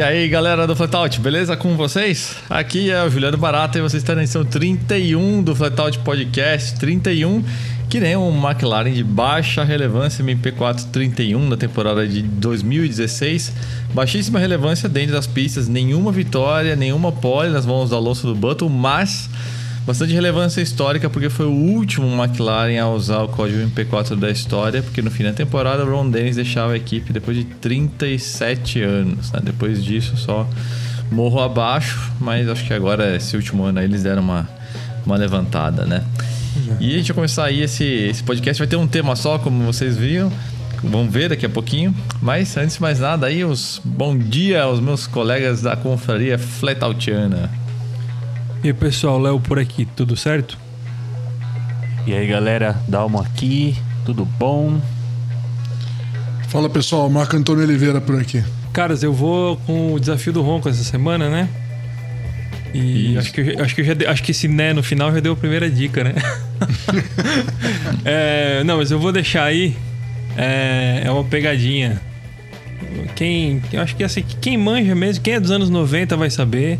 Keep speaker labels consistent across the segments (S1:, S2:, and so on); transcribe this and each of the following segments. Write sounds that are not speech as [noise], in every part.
S1: E aí, galera do Flatout, beleza com vocês? Aqui é o Juliano Barata e você está na edição 31 do Flatout Podcast 31, que nem um McLaren de baixa relevância MP4 31 da temporada de 2016. Baixíssima relevância dentro das pistas, nenhuma vitória, nenhuma pole nas mãos do Alonso do Button, mas bastante relevância histórica porque foi o último McLaren a usar o código MP4 da história, porque no fim da temporada o Ron Dennis deixava a equipe depois de 37 anos. Né? Depois disso só morro abaixo, mas acho que agora esse último ano aí eles deram uma, uma levantada, né? E a gente vai começar aí esse, esse podcast, vai ter um tema só, como vocês viram. Vamos ver daqui a pouquinho. Mas antes de mais nada, aí os bom dia aos meus colegas da confraria Fletautiana.
S2: E aí, pessoal, Léo por aqui, tudo certo?
S3: E aí galera, Dalmo aqui, tudo bom?
S4: Fala pessoal, Marco Antônio Oliveira por aqui.
S2: Caras, eu vou com o desafio do Ronco essa semana, né? E
S1: Isso.
S2: acho que, acho que já acho que esse né no final já deu a primeira dica, né? [laughs] É, não, mas eu vou deixar aí. É, é uma pegadinha. Quem, eu acho que assim, quem manja mesmo, quem é dos anos 90 vai saber.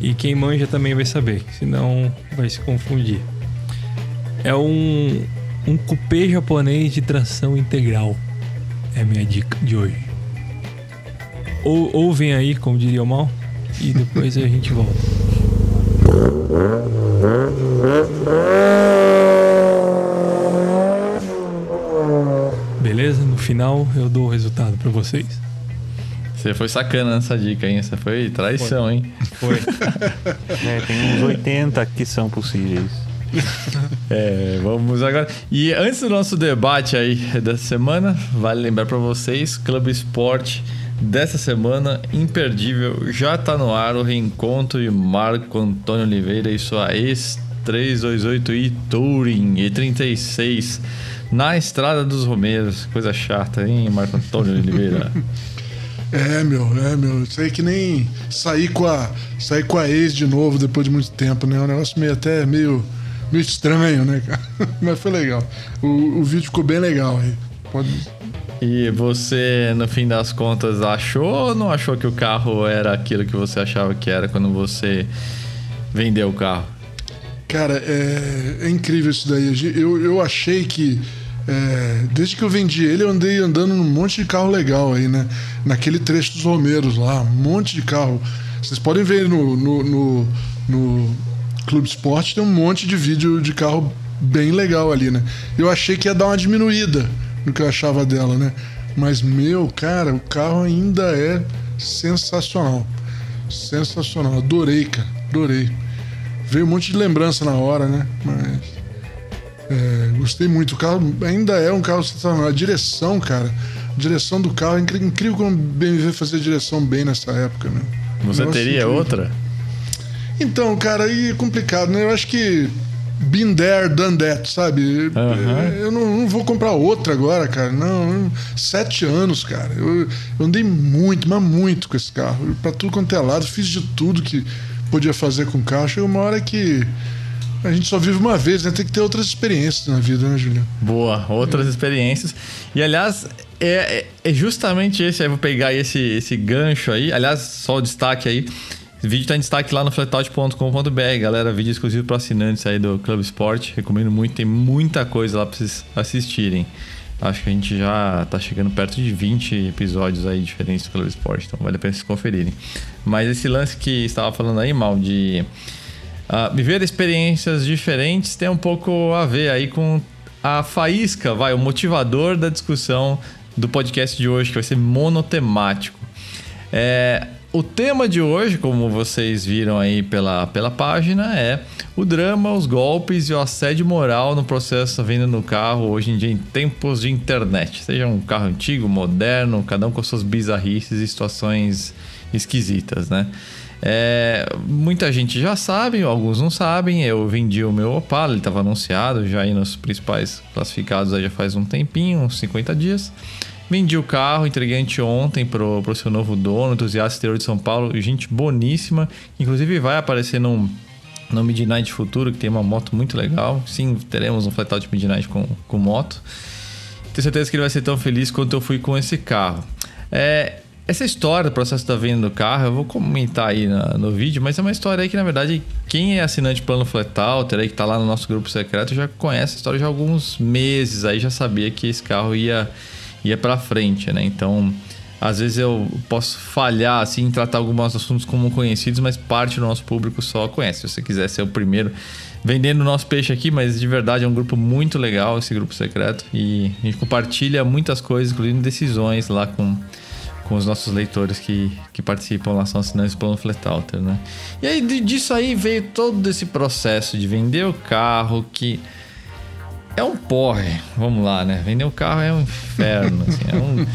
S2: E quem manja também vai saber, senão vai se confundir. É um, um cupê japonês de tração integral. É a minha dica de hoje. Ou, ouvem aí, como diria o mal, e depois a gente volta. Beleza? No final eu dou o resultado pra vocês.
S1: Você foi sacana nessa dica, hein? Essa foi traição, hein?
S2: Foi.
S3: É, tem uns 80 que são possíveis.
S1: É, vamos agora. E antes do nosso debate aí dessa semana, vale lembrar para vocês, Clube Esporte dessa semana, imperdível, já tá no ar o reencontro de Marco Antônio Oliveira e sua ex 328i Touring E36 na Estrada dos Romeiros. Coisa chata, hein, Marco Antônio Oliveira? [laughs]
S4: É, meu, é, meu. Isso aí que nem sair com a, sair com a ex de novo depois de muito tempo, né? É um negócio meio até meio, meio estranho, né, cara? [laughs] Mas foi legal. O, o vídeo ficou bem legal aí. Pode...
S1: E você, no fim das contas, achou ou não achou que o carro era aquilo que você achava que era quando você vendeu o carro?
S4: Cara, é, é incrível isso daí. Eu, eu achei que. É, desde que eu vendi ele, eu andei andando num monte de carro legal aí, né? Naquele trecho dos Romeiros lá, um monte de carro. Vocês podem ver no, no, no, no Clube Esporte, tem um monte de vídeo de carro bem legal ali, né? Eu achei que ia dar uma diminuída no que eu achava dela, né? Mas, meu, cara, o carro ainda é sensacional. Sensacional. Adorei, cara. Adorei. Veio um monte de lembrança na hora, né? Mas. É, gostei muito. O carro ainda é um carro sensacional. A direção, cara. A direção do carro é incrível como o BMW fazia direção bem nessa época, né?
S1: Você
S4: Negócio
S1: teria
S4: incrível.
S1: outra?
S4: Então, cara, aí é complicado, né? Eu acho que. Been there, done that, sabe? É, Eu não, não vou comprar outra agora, cara. Não, não. sete anos, cara. Eu, eu andei muito, mas muito com esse carro. Pra tudo quanto é lado, fiz de tudo que podia fazer com o carro. Chegou uma hora que a gente só vive uma vez, né? Tem que ter outras experiências na vida, né, Juliano?
S1: Boa, outras experiências. E aliás, é, é- é justamente esse, aí vou pegar esse, esse gancho aí. Aliás, só o destaque aí. Esse vídeo tá em destaque lá no flatout.com.br, galera. Vídeo exclusivo para assinantes aí do Club Sport. Recomendo muito, tem muita coisa lá para vocês assistirem. Acho que a gente já tá chegando perto de 20 episódios aí diferentes do Club Sport, então vale a pena vocês conferirem. Mas esse lance que estava falando aí, mal, de ah, viver experiências diferentes tem um pouco a ver aí com a faísca, vai, o motivador da discussão do podcast de hoje, que vai ser monotemático. É, o tema de hoje, como vocês viram aí pela, pela página, é o drama, os golpes e o assédio moral no processo da venda do carro hoje em dia em tempos de internet. Seja um carro antigo, moderno, cada um com suas bizarrices e situações esquisitas, né? É, muita gente já sabe, alguns não sabem. Eu vendi o meu Opala, ele estava anunciado já aí nos principais classificados já faz um tempinho, uns 50 dias. Vendi o carro, entreguei anteontem pro, pro seu novo dono, entusiasta exterior de São Paulo, gente boníssima. Inclusive vai aparecer num, no Midnight Futuro, que tem uma moto muito legal. Sim, teremos um flat out Midnight com, com moto. Tenho certeza que ele vai ser tão feliz quanto eu fui com esse carro. É, essa história do processo da venda do carro, eu vou comentar aí na- no vídeo, mas é uma história aí que, na verdade, quem é assinante plano Fletalter aí, que tá lá no nosso grupo secreto, já conhece a história já há alguns meses aí, já sabia que esse carro ia, ia pra frente, né? Então, às vezes eu posso falhar, assim, em tratar alguns assuntos como conhecidos, mas parte do nosso público só conhece. Se você quiser ser o primeiro vendendo o nosso peixe aqui, mas de verdade é um grupo muito legal, esse grupo secreto, e a gente compartilha muitas coisas, incluindo decisões lá com com os nossos leitores que, que participam lá, são assinantes do Plano Fletalter, né? E aí disso aí veio todo esse processo de vender o carro que é um porre, vamos lá, né? Vender o carro é um inferno, assim, é um,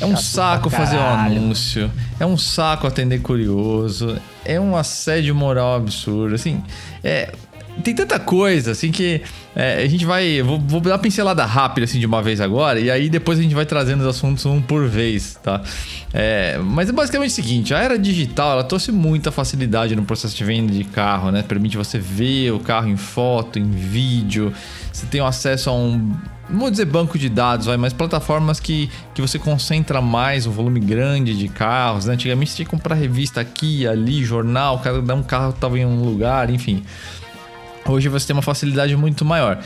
S1: é um saco fazer um anúncio, é um saco atender curioso, é um assédio moral absurdo, assim, é... Tem tanta coisa, assim, que é, a gente vai... Vou, vou dar uma pincelada rápida, assim, de uma vez agora, e aí depois a gente vai trazendo os assuntos um por vez, tá? É, mas é basicamente o seguinte, a era digital, ela trouxe muita facilidade no processo de venda de carro, né? Permite você ver o carro em foto, em vídeo, você tem acesso a um... Não vou dizer banco de dados, vai, mas plataformas que, que você concentra mais um volume grande de carros. Né? Antigamente você tinha que comprar revista aqui, ali, jornal, cada um carro estava em um lugar, enfim. Hoje você tem uma facilidade muito maior.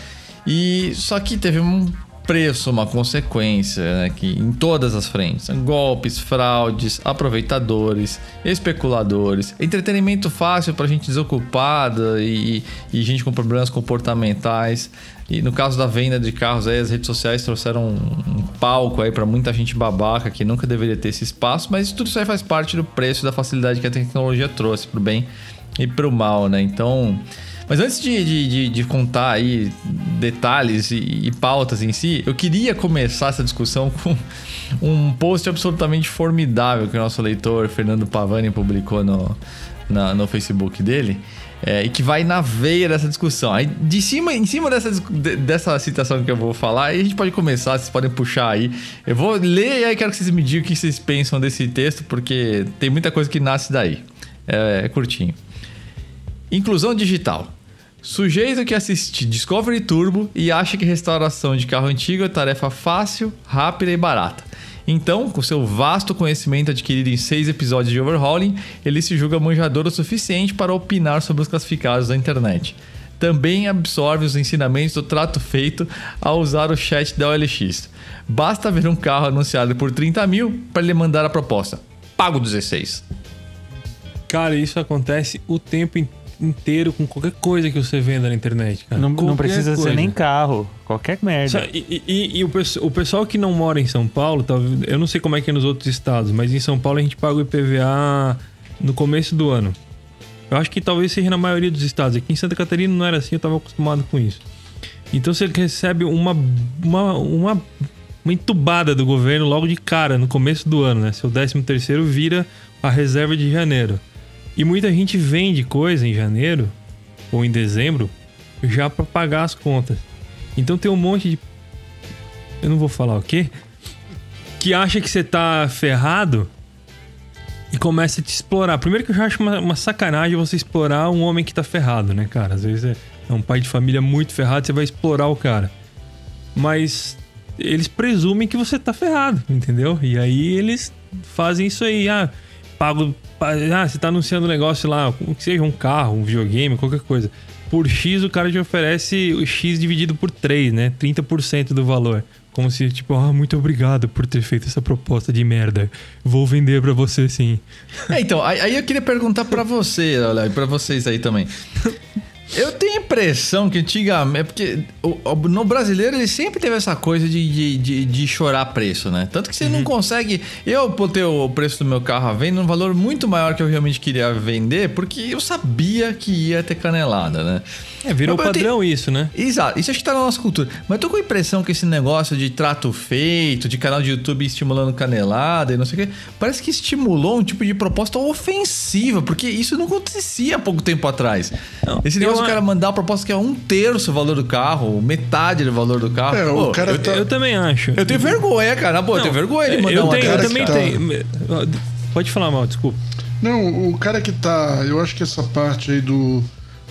S1: E só que teve um preço, uma consequência, né, que em todas as frentes, golpes, fraudes, aproveitadores, especuladores, entretenimento fácil para gente desocupada e, e gente com problemas comportamentais. E no caso da venda de carros, aí as redes sociais trouxeram um, um palco aí para muita gente babaca que nunca deveria ter esse espaço, mas tudo isso aí faz parte do preço da facilidade que a tecnologia trouxe pro bem e pro mal, né? Então, mas antes de, de, de, de contar aí detalhes e, e pautas em si, eu queria começar essa discussão [laughs] com um post absolutamente formidável que o nosso leitor Fernando Pavani publicou no, na- no Facebook dele. é, e que vai na veia dessa discussão. Aí, de cima, em cima dessa, dessa citação que eu vou falar, aí a gente pode começar, vocês podem puxar aí. Eu vou ler e aí quero que vocês me digam o que vocês pensam desse texto, porque tem muita coisa que nasce daí. é, é curtinho. Inclusão digital. Sujeito que assiste Discovery Turbo e acha que restauração de carro antigo é tarefa fácil, rápida e barata. Então, com seu vasto conhecimento adquirido em seis episódios de Overhauling, ele se julga manjador o suficiente para opinar sobre os classificados da internet. Também absorve os ensinamentos do trato feito ao usar o chat da OLX. Basta ver um carro anunciado por 30 mil para ele mandar a proposta. Pago 16.
S2: Cara, isso acontece o tempo in- inteiro com qualquer coisa que você venda na internet, cara.
S3: Não, não precisa ser
S2: coisa.
S3: nem carro. Qualquer merda.
S2: Sa- E, e- e- o, o pessoal que não mora em São Paulo, talvez- eu não sei como é que é nos outros estados, mas em São Paulo a gente paga o IPVA no começo do ano. Eu acho que talvez seja na maioria dos estados. Aqui em Santa Catarina não era assim, eu estava acostumado com isso. Então você recebe uma, uma, uma, uma entubada do governo logo de cara, no começo do ano, né? Seu 13 terceiro vira a reserva de janeiro. E muita gente vende coisa em janeiro ou em dezembro já para pagar as contas. Então tem um monte de. Eu não vou falar o quê? Que acha que você tá ferrado e começa a te explorar. Primeiro que eu já acho uma, uma sacanagem você explorar um homem que tá ferrado, né, cara? Às vezes é, é um pai de família muito ferrado, você vai explorar o cara. Mas eles presumem que você tá ferrado, entendeu? E aí eles fazem isso aí. Ah, pago. pa- Ah, você tá anunciando um negócio lá, que seja um carro, um videogame, qualquer coisa. Por X, o cara te oferece o X dividido por 3, né? 30% do valor. Como se, tipo, ah, muito obrigado por ter feito essa proposta de merda. Vou vender pra você sim.
S1: É, então, aí, eu queria perguntar pra você, olha, e pra vocês aí também. Eu tenho a impressão que antigamente. É porque o- o- no brasileiro ele sempre teve essa coisa de, de, de, de chorar preço, né? Tanto que você não consegue. Eu botei o preço do meu carro à venda num valor muito maior que eu realmente queria vender, porque eu sabia que ia ter canelada, né?
S2: É, virou
S1: Eu- eu tenho-
S2: padrão isso, né?
S1: Exato, isso acho que tá na nossa cultura. Mas eu tô com a impressão que esse negócio de trato feito, de canal de YouTube estimulando canelada e não sei o quê, parece que estimulou um tipo de proposta ofensiva, porque isso não acontecia há pouco tempo atrás.
S2: Não,
S1: esse negócio do cara mandar uma proposta que é um terço o valor do carro, metade do valor do carro.
S4: É, o
S1: Pô,
S4: cara
S1: eu,
S4: tá-
S2: Eu também acho.
S1: eu tenho vergonha, cara. Pô, eu tenho vergonha de mandar
S2: eu
S1: uma
S2: tenho, eu também
S4: tá-
S2: tenho. Pode falar mal, desculpa.
S4: Não, o cara que tá. Eu acho que essa parte aí do,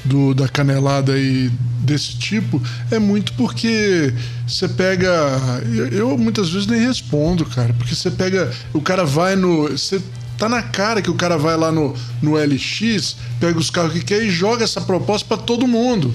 S4: do, da canelada aí desse tipo é muito porque você pega. Eu, eu muitas vezes nem respondo, cara. Porque você pega. O cara vai no. Você tá na cara que o cara vai lá no, no LX, pega os carros que quer e joga essa proposta para todo mundo.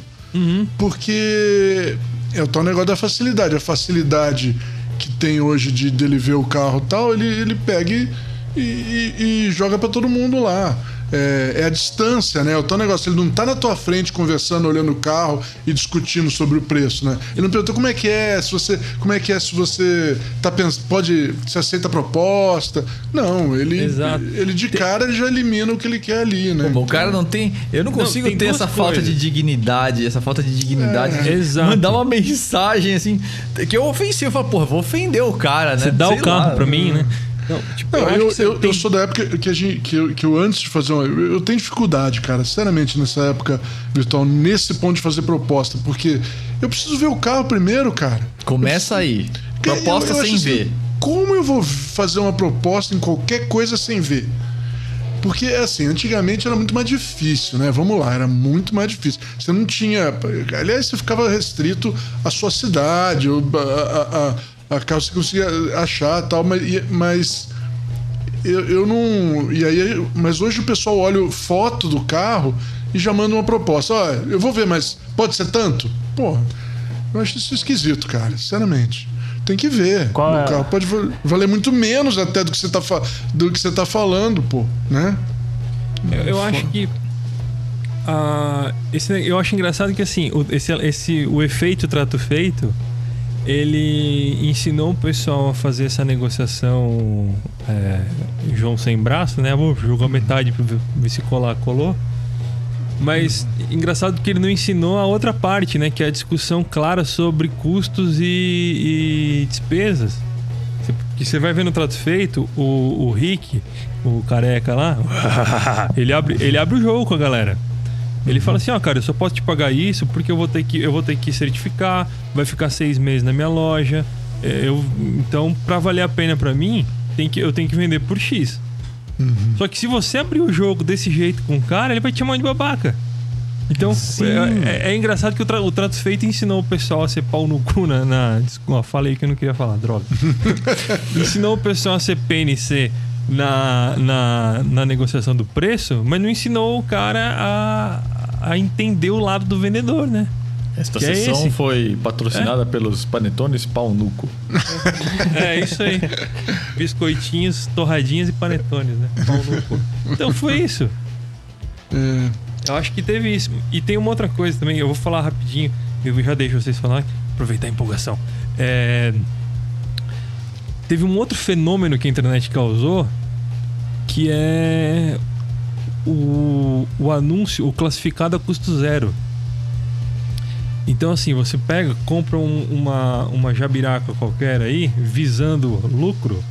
S4: Porque é o tal negócio da facilidade. A facilidade que tem hoje de dele ver o carro e tal, ele, ele pega e, e, e joga para todo mundo lá. É, é, a distância, né? O teu negócio, ele não tá na tua frente conversando, olhando o carro e discutindo sobre o preço, né? Ele não perguntou como é que é, se você, como é que é se você tá pensando, pode, se aceita a proposta. Não, ele,
S2: Exato.
S4: ele de cara ele já elimina o que ele quer ali, né?
S1: Pô, o cara não tem. Eu não consigo
S2: tem
S1: ter essa falta
S2: coisas.
S1: de dignidade, essa falta de dignidade.
S4: É.
S1: de
S2: Exato.
S1: Mandar uma mensagem assim. Que eu ofensivo. Eu falo, porra, vou ofender o cara, né?
S2: Você dá
S1: Sei
S2: o carro
S1: lá.
S2: pra mim, né? Não, tipo,
S4: Não, eu, eu,
S2: tem-
S4: eu sou da época que, a gente, que, eu, que eu antes de fazer uma. Eu, eu tenho dificuldade, cara, sinceramente, nessa época virtual, nesse ponto de fazer proposta, porque eu preciso ver o carro primeiro, cara.
S1: Começa aí. Proposta
S4: eu- eu
S1: sem
S4: assim,
S1: ver.
S4: Como eu vou fazer uma proposta em qualquer coisa sem ver? Porque, assim, antigamente era muito mais difícil, né? Vamos lá, era muito mais difícil. Você não tinha. Aliás, você ficava restrito à sua cidade, ou a, a, a, a carro que você conseguia achar e tal, mas. mas eu, eu não. E aí, mas hoje o pessoal olha foto do carro e já manda uma proposta. Ó, eu vou ver, mas pode ser tanto? Porra, eu acho isso esquisito, cara, sinceramente. Tem que ver.
S3: Qual
S4: o
S3: é?
S4: carro pode val- valer muito menos até do que você tá, fa- do que você tá falando, pô, né?
S2: Eu, eu acho que. ah, esse, eu acho engraçado que assim, o, esse, esse, o efeito trato feito, ele ensinou o pessoal a fazer essa negociação é, João sem braço, né? Vou jogar metade pra ver- se colar, colou. Mas engraçado que ele não ensinou a outra parte, né? Que é a discussão clara sobre custos e, e despesas. Que você vai ver no trato feito, o, o Rick, o careca lá, [laughs] ele abre, ele abre o jogo com a galera. Ele fala assim, ó, cara, eu só posso te pagar isso porque eu vou ter que, eu vou ter que certificar, vai ficar seis meses na minha loja. é, Eu, então, pra valer a pena pra mim, tem que, eu tenho que vender por X. Só que se você abrir o jogo desse jeito com o cara, ele vai te chamar de babaca. Então, é, é- é engraçado que o, tra o Tratos Feito ensinou o pessoal a ser pau no cu na. na desculpa, falei que eu não queria falar, droga. [laughs] ensinou o pessoal a ser PNC na, na, na negociação do preço, mas não ensinou o cara a, a entender o lado do vendedor, né?
S1: Esta
S2: Que é
S1: sessão
S2: esse?
S1: foi patrocinada pelos panetones pau nuco.
S2: É isso aí. Biscoitinhos, torradinhas e panetones, né? Pau no cu. Então foi isso.
S4: É,
S2: Eu acho que teve isso. E tem uma outra coisa também, eu vou falar rapidinho, eu já deixo vocês falar, aproveitar a empolgação. É, Teve um outro fenômeno que a internet causou, que é o, o anúncio, o classificado a custo zero. Então, assim, você pega, compra um- uma, uma jabiraca qualquer aí, visando lucro,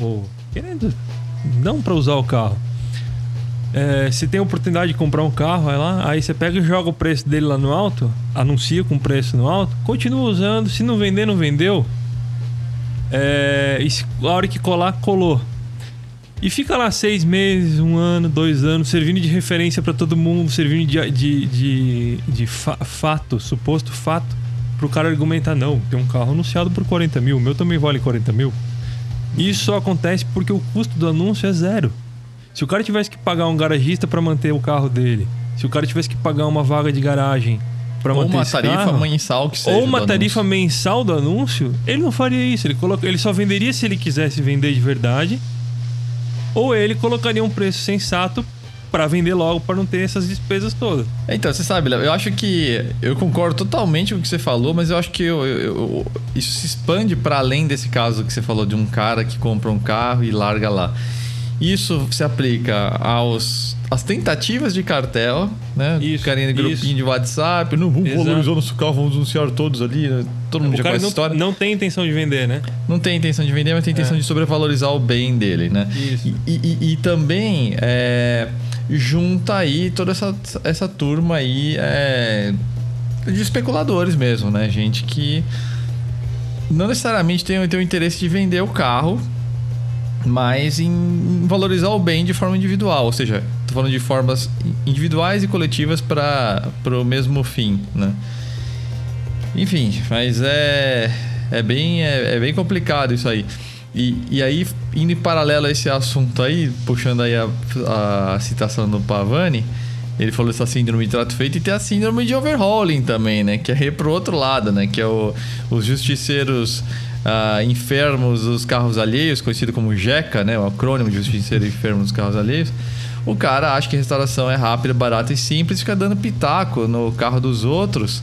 S2: ou querendo não para usar o carro. É, se tem oportunidade de comprar um carro, vai lá, aí você pega e joga o preço dele lá no alto, anuncia com preço no alto, continua usando, se não vender, não vendeu. É, e se, a hora que colar, colou. E fica lá seis meses, um ano, dois anos, servindo de referência para todo mundo, servindo de, de, de, de fa- fato, suposto fato, pro cara argumentar: não, tem um carro anunciado por 40 mil, o meu também vale 40 mil. E Isso só acontece porque o custo do anúncio é zero. Se o cara tivesse que pagar um garagista para manter o carro dele, se o cara tivesse que pagar uma vaga de garagem para
S1: Ou
S2: manter
S1: uma tarifa
S2: carro,
S1: mensal que seja.
S2: ou uma tarifa
S1: anúncio.
S2: mensal do anúncio, ele não faria isso. Ele, coloca, ele só venderia se ele quisesse vender de verdade, ou ele colocaria um preço sensato para vender logo, para não ter essas despesas todas.
S1: Então, você sabe, eu acho que. Eu concordo totalmente com o que você falou, mas eu acho que eu- eu- eu- isso se expande para além desse caso que você falou de um cara que compra um carro e larga lá. Isso se aplica aos às tentativas de cartel, né?
S2: Isso,
S1: de grupinho
S2: isso.
S1: de WhatsApp, não vamos
S2: Exato.
S1: valorizar nosso carro, vamos anunciar todos ali, né? Todo mundo
S2: O
S1: já
S2: cara
S1: conhece a
S2: não,
S1: história.
S2: não tem intenção de vender, né?
S1: Não tem intenção de vender, mas tem intenção de sobrevalorizar o bem dele, né?
S2: Isso.
S1: E, e- e também é, junta aí toda essa, essa turma aí é, de especuladores mesmo, né? Gente que não necessariamente tem, tem o interesse de vender o carro, mas em valorizar o bem de forma individual. Ou seja, Tô falando de formas individuais e coletivas para o mesmo fim, né? Enfim, mas é, é, bem, é, é bem complicado isso aí. E, e aí, indo em paralelo a esse assunto aí, puxando aí a, a citação do Pavani, ele falou essa síndrome de trato feito e tem a síndrome de overhauling também, né? Que é pro outro lado, né? Que é o, os justiceiros uh, enfermos dos carros alheios, conhecido como JECA, né? O acrônimo de justiceiro enfermo dos carros alheios. O cara acha que restauração é rápida, barata e simples, fica dando pitaco no carro dos outros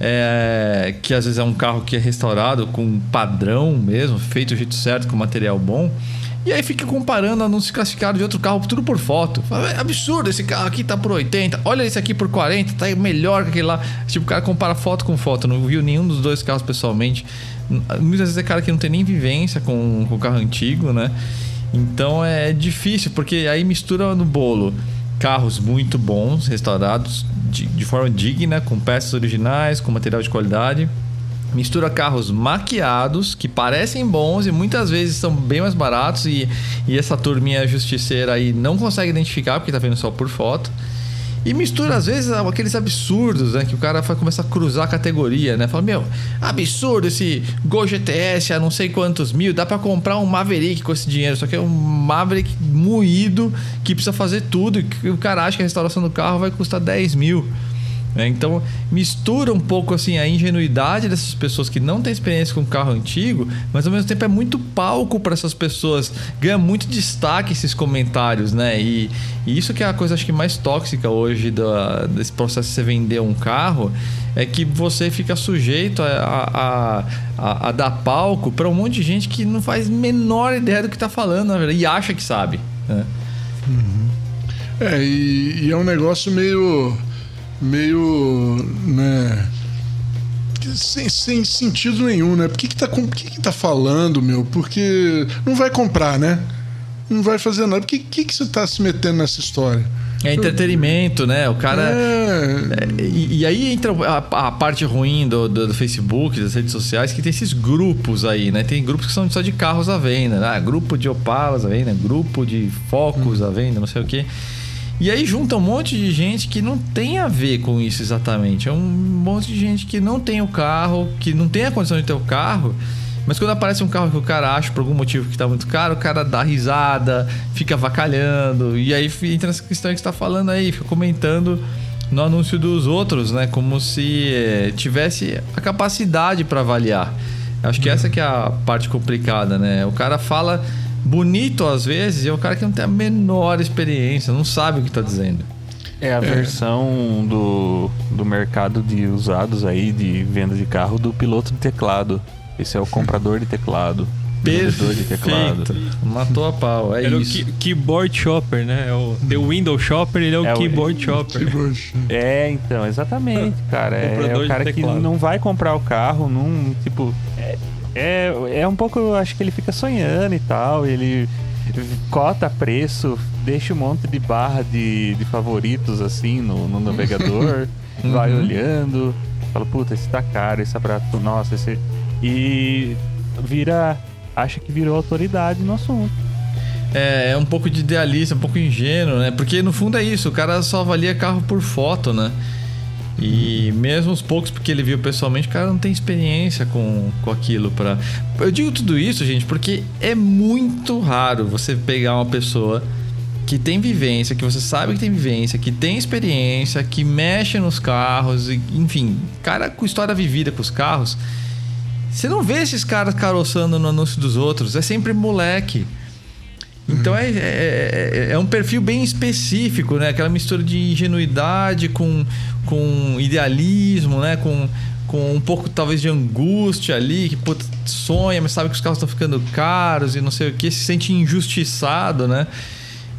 S1: é, que às vezes é um carro que é restaurado com padrão mesmo, feito do jeito certo, com material bom. E aí fica comparando anúncios classificados de outro carro, tudo por foto. Fala, é absurdo, esse carro aqui tá por 80, olha esse aqui por 40, tá melhor que aquele lá. Tipo, o cara compara foto com foto, não viu nenhum dos dois carros pessoalmente. Muitas vezes é cara que não tem nem vivência com o carro antigo, né? Então é difícil, porque aí mistura no bolo carros muito bons, restaurados de, de forma digna, com peças originais, com material de qualidade. Mistura carros maquiados, que parecem bons e muitas vezes são bem mais baratos, e, e essa turminha justiceira aí não consegue identificar porque tá vendo só por foto. E mistura, às vezes, aqueles absurdos, né? Que o cara vai começar a cruzar a categoria, né? Fala, meu, absurdo esse Gol GTS a não sei quantos mil, dá para comprar um Maverick com esse dinheiro. Só que é um Maverick moído que precisa fazer tudo. E o cara acha que a restauração do carro vai custar 10 mil. Né? Então mistura um pouco assim a ingenuidade dessas pessoas que não têm experiência com carro antigo, mas ao mesmo tempo é muito palco para essas pessoas, ganha muito destaque esses comentários, né? E, e, isso que é a coisa acho que mais tóxica hoje da, desse processo de você vender um carro é que você fica sujeito a, a, a, a dar palco para um monte de gente que não faz menor ideia do que está falando, na verdade, e acha que sabe. Né?
S4: Uhum. É, e, e é um negócio meio meio, né, sem, sem sentido nenhum, né? Por que que tá, por que que tá falando, meu? Porque não vai comprar, né? Não vai fazer nada. Por que, que, que você tá se metendo nessa história?
S1: É entretenimento, né? O cara. É... É, e, e, aí entra a, a parte ruim do, do, do, Facebook, das redes sociais, que tem esses grupos aí, né? Tem grupos que são só de carros à venda, né? Ah, grupo de Opalas à venda, grupo de Focus hum. à venda, não sei o quê. E aí junta um monte de gente que não tem a ver com isso exatamente. É um monte de gente que não tem o carro, que não tem a condição de ter o carro. Mas quando aparece um carro que o cara acha por algum motivo que está muito caro, o cara dá risada, fica vacalhando. E aí entra nessa questão que você está falando aí, fica comentando no anúncio dos outros, né? Como se é, tivesse a capacidade para avaliar. Acho que essa que é a parte complicada, né? O cara fala bonito às vezes é o cara que não tem a menor experiência, não sabe o que está dizendo.
S3: É a é. versão do, do mercado de usados aí, de venda de carro, do piloto de teclado. Esse é o comprador de teclado.
S1: Perfeito. de teclado. Matou a pau, é
S2: Era
S1: isso.
S2: o keyboard shopper, né? É o The Window Shopper, ele é o é keyboard o... shopper.
S3: É, então, exatamente, cara. É, é o cara que não vai comprar o carro, não, tipo, é, é, é um pouco, acho que ele fica sonhando e tal. Ele cota preço, deixa um monte de barra de, de favoritos assim no, no navegador, [laughs] vai uhum. olhando, fala, puta, esse tá caro, esse é barato, nossa, esse. E vira. acha que virou autoridade no assunto.
S1: É, é um pouco de idealista, um pouco ingênuo, né? Porque no fundo é isso, o cara só avalia carro por foto, né? E mesmo os poucos porque ele viu pessoalmente, o cara não tem experiência com, com aquilo para. Eu digo tudo isso, gente, porque é muito raro você pegar uma pessoa que tem vivência, que você sabe que tem vivência, que tem experiência, que mexe nos carros, enfim, cara com história vivida com os carros. Você não vê esses caras caroçando no anúncio dos outros, é sempre moleque. Então é, é, é, é, um perfil bem específico, né? Aquela mistura de ingenuidade com, com idealismo, né? Com, com um pouco talvez de angústia ali, que puta, sonha, mas sabe que os carros estão ficando caros e não sei o que, se sente injustiçado, né?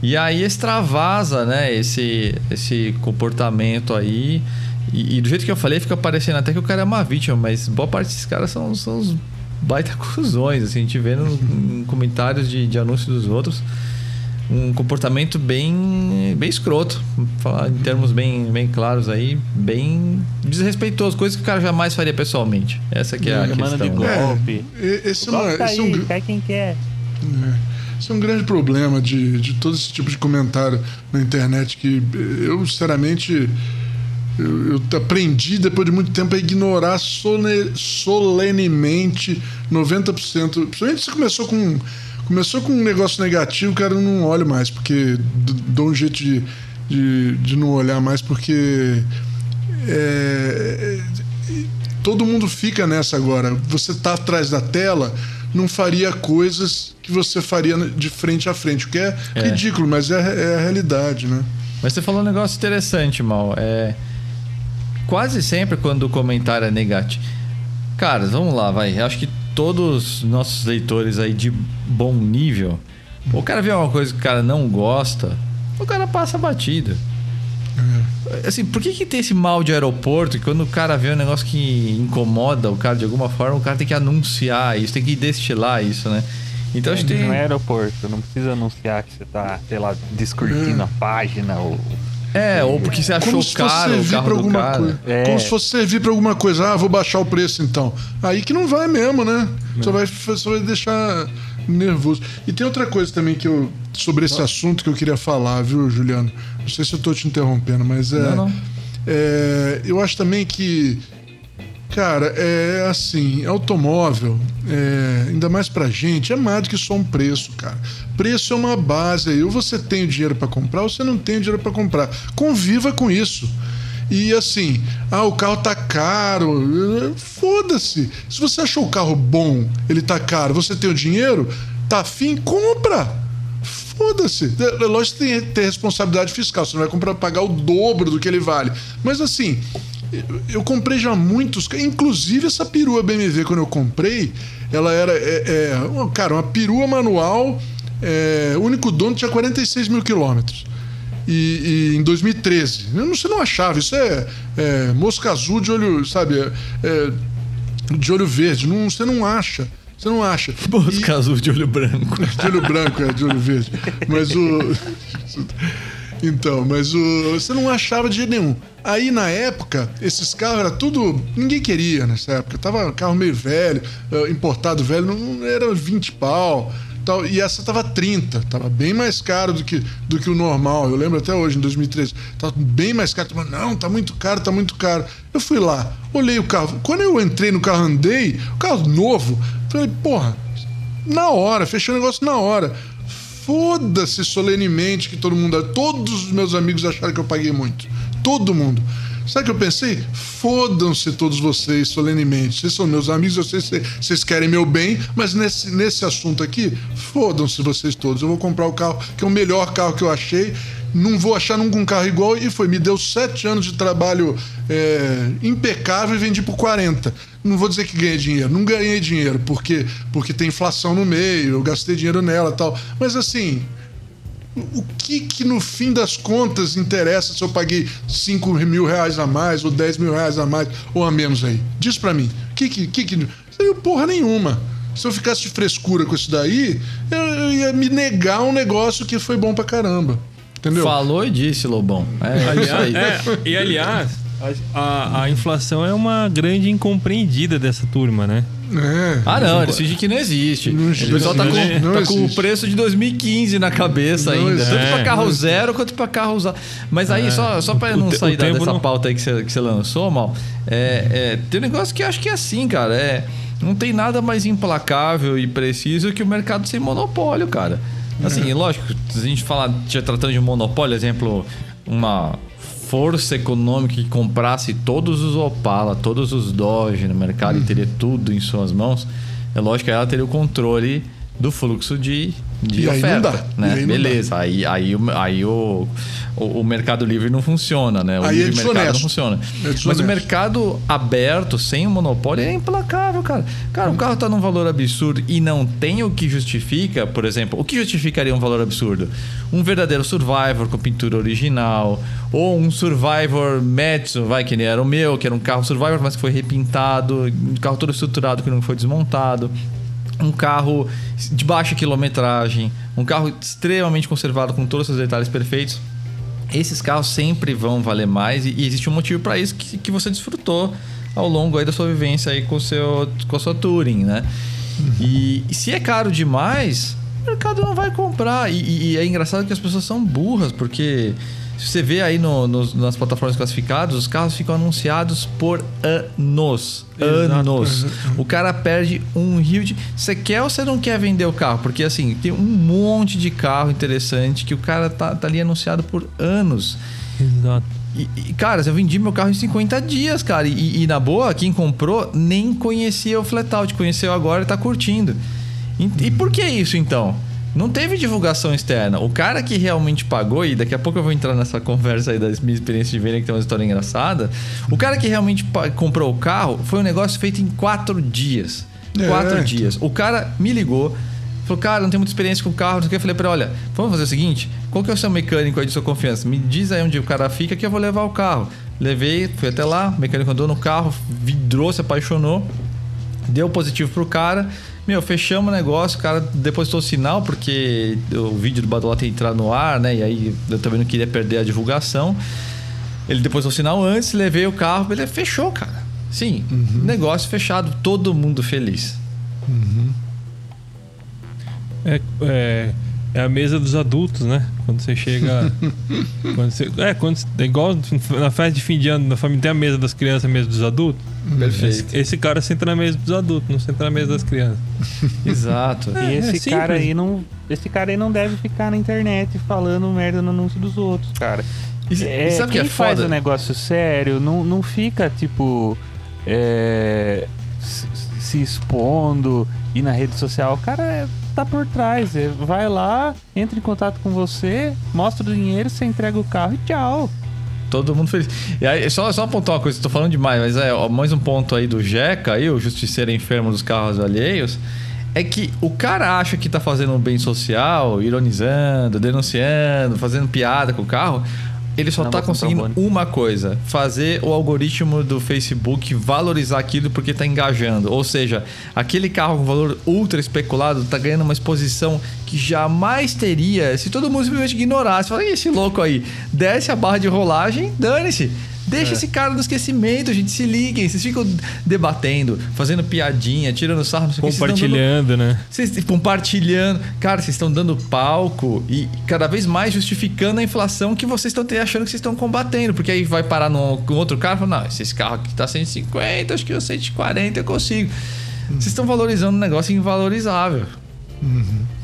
S1: E aí extravasa, né? Esse, esse comportamento aí. E, e, do jeito que eu falei, fica parecendo até que o cara é uma vítima, mas boa parte desses caras são, são os baita [laughs] cuzões, assim, a gente vê no, em comentários de, de anúncios dos outros um comportamento bem bem escroto, falar em termos bem, bem claros aí, bem desrespeitoso, coisa que o cara jamais faria pessoalmente. Essa que é a questão.
S3: de golpe.
S4: É, esse, golpe é, tá esse aí, é um...
S3: quer quem quer.
S4: É. Isso é um grande problema de, de todo esse tipo de comentário na internet que eu, sinceramente, eu, eu aprendi depois de muito tempo a ignorar sole, solenemente 90%. Principalmente se começou com começou com um negócio negativo, cara, eu não olho mais, porque dou um jeito de, de, de não olhar mais, porque é, todo mundo fica nessa agora. Você tá atrás da tela, não faria coisas que você faria de frente a frente, o que é, é. ridículo, mas é, é, a realidade, né?
S1: Mas você falou um negócio interessante, Mal. É, quase sempre quando o comentário é negativo. Cara, vamos lá, vai. Acho que todos os nossos leitores aí de bom nível, o cara vê uma coisa que o cara não gosta, o cara passa batida. É. Assim, por que, que tem esse mal de aeroporto que quando o cara vê um negócio que incomoda o cara de alguma forma, o cara tem que anunciar isso, tem que destilar isso, né?
S3: Então é, tem... Não é aeroporto, não precisa anunciar que você tá, sei lá, descurtindo é. a página ou
S1: é, ou porque você achou Como caro o carro alguma cara.
S4: Coisa. É. Como se fosse servir para alguma coisa. Ah, vou baixar o preço então. Aí que não vai mesmo, né? Só vai, só vai deixar nervoso. E tem outra coisa também que eu sobre esse assunto que eu queria falar, viu, Juliano? Não sei se eu tô te interrompendo, mas é, não, não. é eu acho também que Cara, é assim, automóvel, é, ainda mais pra gente, é mais do que só um preço, cara. Preço é uma base aí. Ou você tem o dinheiro para comprar, ou você não tem o dinheiro para comprar. Conviva com isso. E assim, ah, o carro tá caro. Foda-se. Se você achou o carro bom, ele tá caro, você tem o dinheiro, tá afim, compra. Foda-se. É, é lógico que tem ter responsabilidade fiscal. Você não vai comprar pagar o dobro do que ele vale. Mas assim, eu comprei já muitos, inclusive essa perua BMW quando eu comprei, ela era, é, é, cara, uma perua manual, é, o único dono tinha 46 mil quilômetros. E, e, em 2013. Você não achava, isso é, é mosca azul de olho, sabe, é, é, de olho verde, não, você não acha. Você não acha. [laughs]
S1: Mosca e... azul de olho branco. [laughs]
S4: De olho branco, é, de olho verde. Mas o. [laughs] Então, mas o, você não achava de jeito nenhum. Aí na época, esses carros era tudo. Ninguém queria nessa época. Tava carro meio velho, eh, importado velho, não era 20 pau. Tal, e essa tava 30, tava bem mais caro do que, do que o normal. Eu lembro até hoje, em 2013. Tava bem mais caro. Tava, não, tá muito caro, tá muito caro. Eu fui lá, olhei o carro. Quando eu entrei no carro, andei, o carro novo, falei, porra, na hora, fechei o negócio na hora foda-se solenemente que todo mundo. Todos os meus amigos acharam que eu paguei muito. Todo mundo. Sabe o que eu pensei? Fodam-se todos vocês solenemente. Vocês são meus amigos, eu sei vocês querem meu bem, mas nesse, nesse assunto aqui, fodam-se vocês todos. Eu vou comprar o carro, que é o melhor carro que eu achei. Não vou achar nunca um carro igual. E foi. Me deu sete anos de trabalho é, impecável e vendi por 40 não vou dizer que ganhei dinheiro, não ganhei dinheiro porque porque tem inflação no meio, eu gastei dinheiro nela, tal. Mas assim, o que que no fim das contas interessa se eu paguei 5 mil reais a mais ou 10 mil reais a mais ou a menos aí? Diz para mim. Que que que que porra nenhuma. Se eu ficasse de frescura com isso daí, eu, eu ia me negar um negócio que foi bom pra caramba. Entendeu?
S1: Falou e disse, Lobão.
S2: É, aliás, é, e aliás, a, a, inflação é uma grande incompreendida dessa turma, né?
S1: É, ah, não, eles fingem que não existe. Não, o pessoal tá, com, tá com o preço de 2015 na cabeça não ainda. Tanto pra carro zero quanto pra carro usado. Mas aí, é. só, só pra não sair dessa não... pauta aí que você, que você lançou, mal, é, é, tem um negócio que eu acho que é assim, cara. É, não tem nada mais implacável e preciso que o mercado sem monopólio, cara. Assim, lógico, se a gente falar, tratando de monopólio, exemplo, uma força econômica que comprasse todos os Opala, todos os Dodge no mercado hum. e teria tudo em suas mãos, é lógico que ela teria o controle do fluxo de, de e oferta, né? Aí Beleza, aí, aí, aí o, o, o, mercado livre não funciona, né? O
S4: aí
S1: livre
S4: é mercado
S1: não funciona. É Mas o mercado aberto, sem o monopólio, é implacável, cara. Cara, o carro está num valor absurdo e não tem o que justifica, por exemplo, o que justificaria um valor absurdo? Um verdadeiro Survivor com pintura original, ou um Survivor Metsu, vai, que nem era o meu, que era um carro Survivor, mas que foi repintado, um carro todo estruturado que não foi desmontado um carro de baixa quilometragem, um carro extremamente conservado com todos os seus detalhes perfeitos. Esses carros sempre vão valer mais e, e existe um motivo para isso que, que você desfrutou ao longo aí da sua vivência aí com, seu, com a sua Touring, né? Uhum. E, e, se é caro demais, o mercado não vai comprar. E, e, é engraçado que as pessoas são burras, porque se você vê aí no, no, nas plataformas classificadas, os carros ficam anunciados por anos. Exato. Anos. O cara perde um rio de. Você quer ou você não quer vender o carro? Porque assim, tem um monte de carro interessante que o cara tá, tá ali anunciado por anos.
S2: Exato.
S1: E, e, cara, eu vendi meu carro em 50 dias, cara. E, e, na boa, quem comprou nem conhecia o Flatout, conheceu agora e tá curtindo. E, e por que isso então? Não teve divulgação externa. O cara que realmente pagou, e daqui a pouco eu vou entrar nessa conversa aí das minhas experiências de venda, que tem uma história engraçada. O cara que realmente comprou o carro foi um negócio feito em quatro dias. É. Quatro dias. O cara me ligou, falou, cara, não tenho muita experiência com carro, não sei o que. Eu falei pra ele, olha, vamos fazer o seguinte: qual que é o seu mecânico aí de sua confiança? Me diz aí onde o cara fica que eu vou levar o carro. Levei, fui até lá, o mecânico andou no carro, vidrou, se apaixonou, deu positivo pro cara. Meu, fechamos o negócio, o cara depositou o sinal, porque o vídeo do Badaló tem entrado no ar, né? E aí eu também não queria perder a divulgação. Ele depositou o sinal antes, levei o carro, ele fechou, cara. Sim, uhum. negócio fechado, todo mundo feliz.
S2: Uhum. É, é, é a mesa dos adultos, né? Quando você chega. [laughs] quando você, é, quando, é igual na festa de fim de ano, na família tem a mesa das crianças e a mesa dos adultos.
S1: Perfeito.
S2: Esse, esse, cara senta na mesa dos adultos, não senta na mesa das crianças. [laughs]
S1: Exato.
S3: É, e esse é cara aí não. Esse cara aí não deve ficar na internet falando merda no anúncio dos outros, cara. E, é, sabe quem que é faz o negócio sério não, não fica, tipo. É, se expondo e na rede social. O cara é tá por trás. Vai lá, entra em contato com você, mostra o dinheiro, você entrega o carro e tchau.
S1: Todo mundo feliz. E aí, só, só apontar uma coisa, estou falando demais, mas é mais um ponto aí do Jeca, aí, o justiceiro enfermo dos carros alheios, é que o cara acha que tá fazendo um bem social, ironizando, denunciando, fazendo piada com o carro, ele só está conseguindo uma coisa: fazer o algoritmo do Facebook valorizar aquilo porque está engajando. Ou seja, aquele carro com valor ultra especulado está ganhando uma exposição que jamais teria se todo mundo simplesmente ignorasse. Fala, esse louco aí, desce a barra de rolagem, dane-se. Deixa é. esse cara no esquecimento, gente. Se liguem. Vocês ficam debatendo, fazendo piadinha, tirando sarro, não sei
S2: Compartilhando,
S1: dando...
S2: né?
S1: Vocês compartilhando. Cara, vocês estão dando palco e cada vez mais justificando a inflação que vocês estão achando que vocês estão combatendo. Porque aí vai parar num outro carro e fala: não, esse carro aqui tá 150, acho que eu 140 eu consigo. Uhum. Vocês estão valorizando um negócio invalorizável.
S4: Uhum.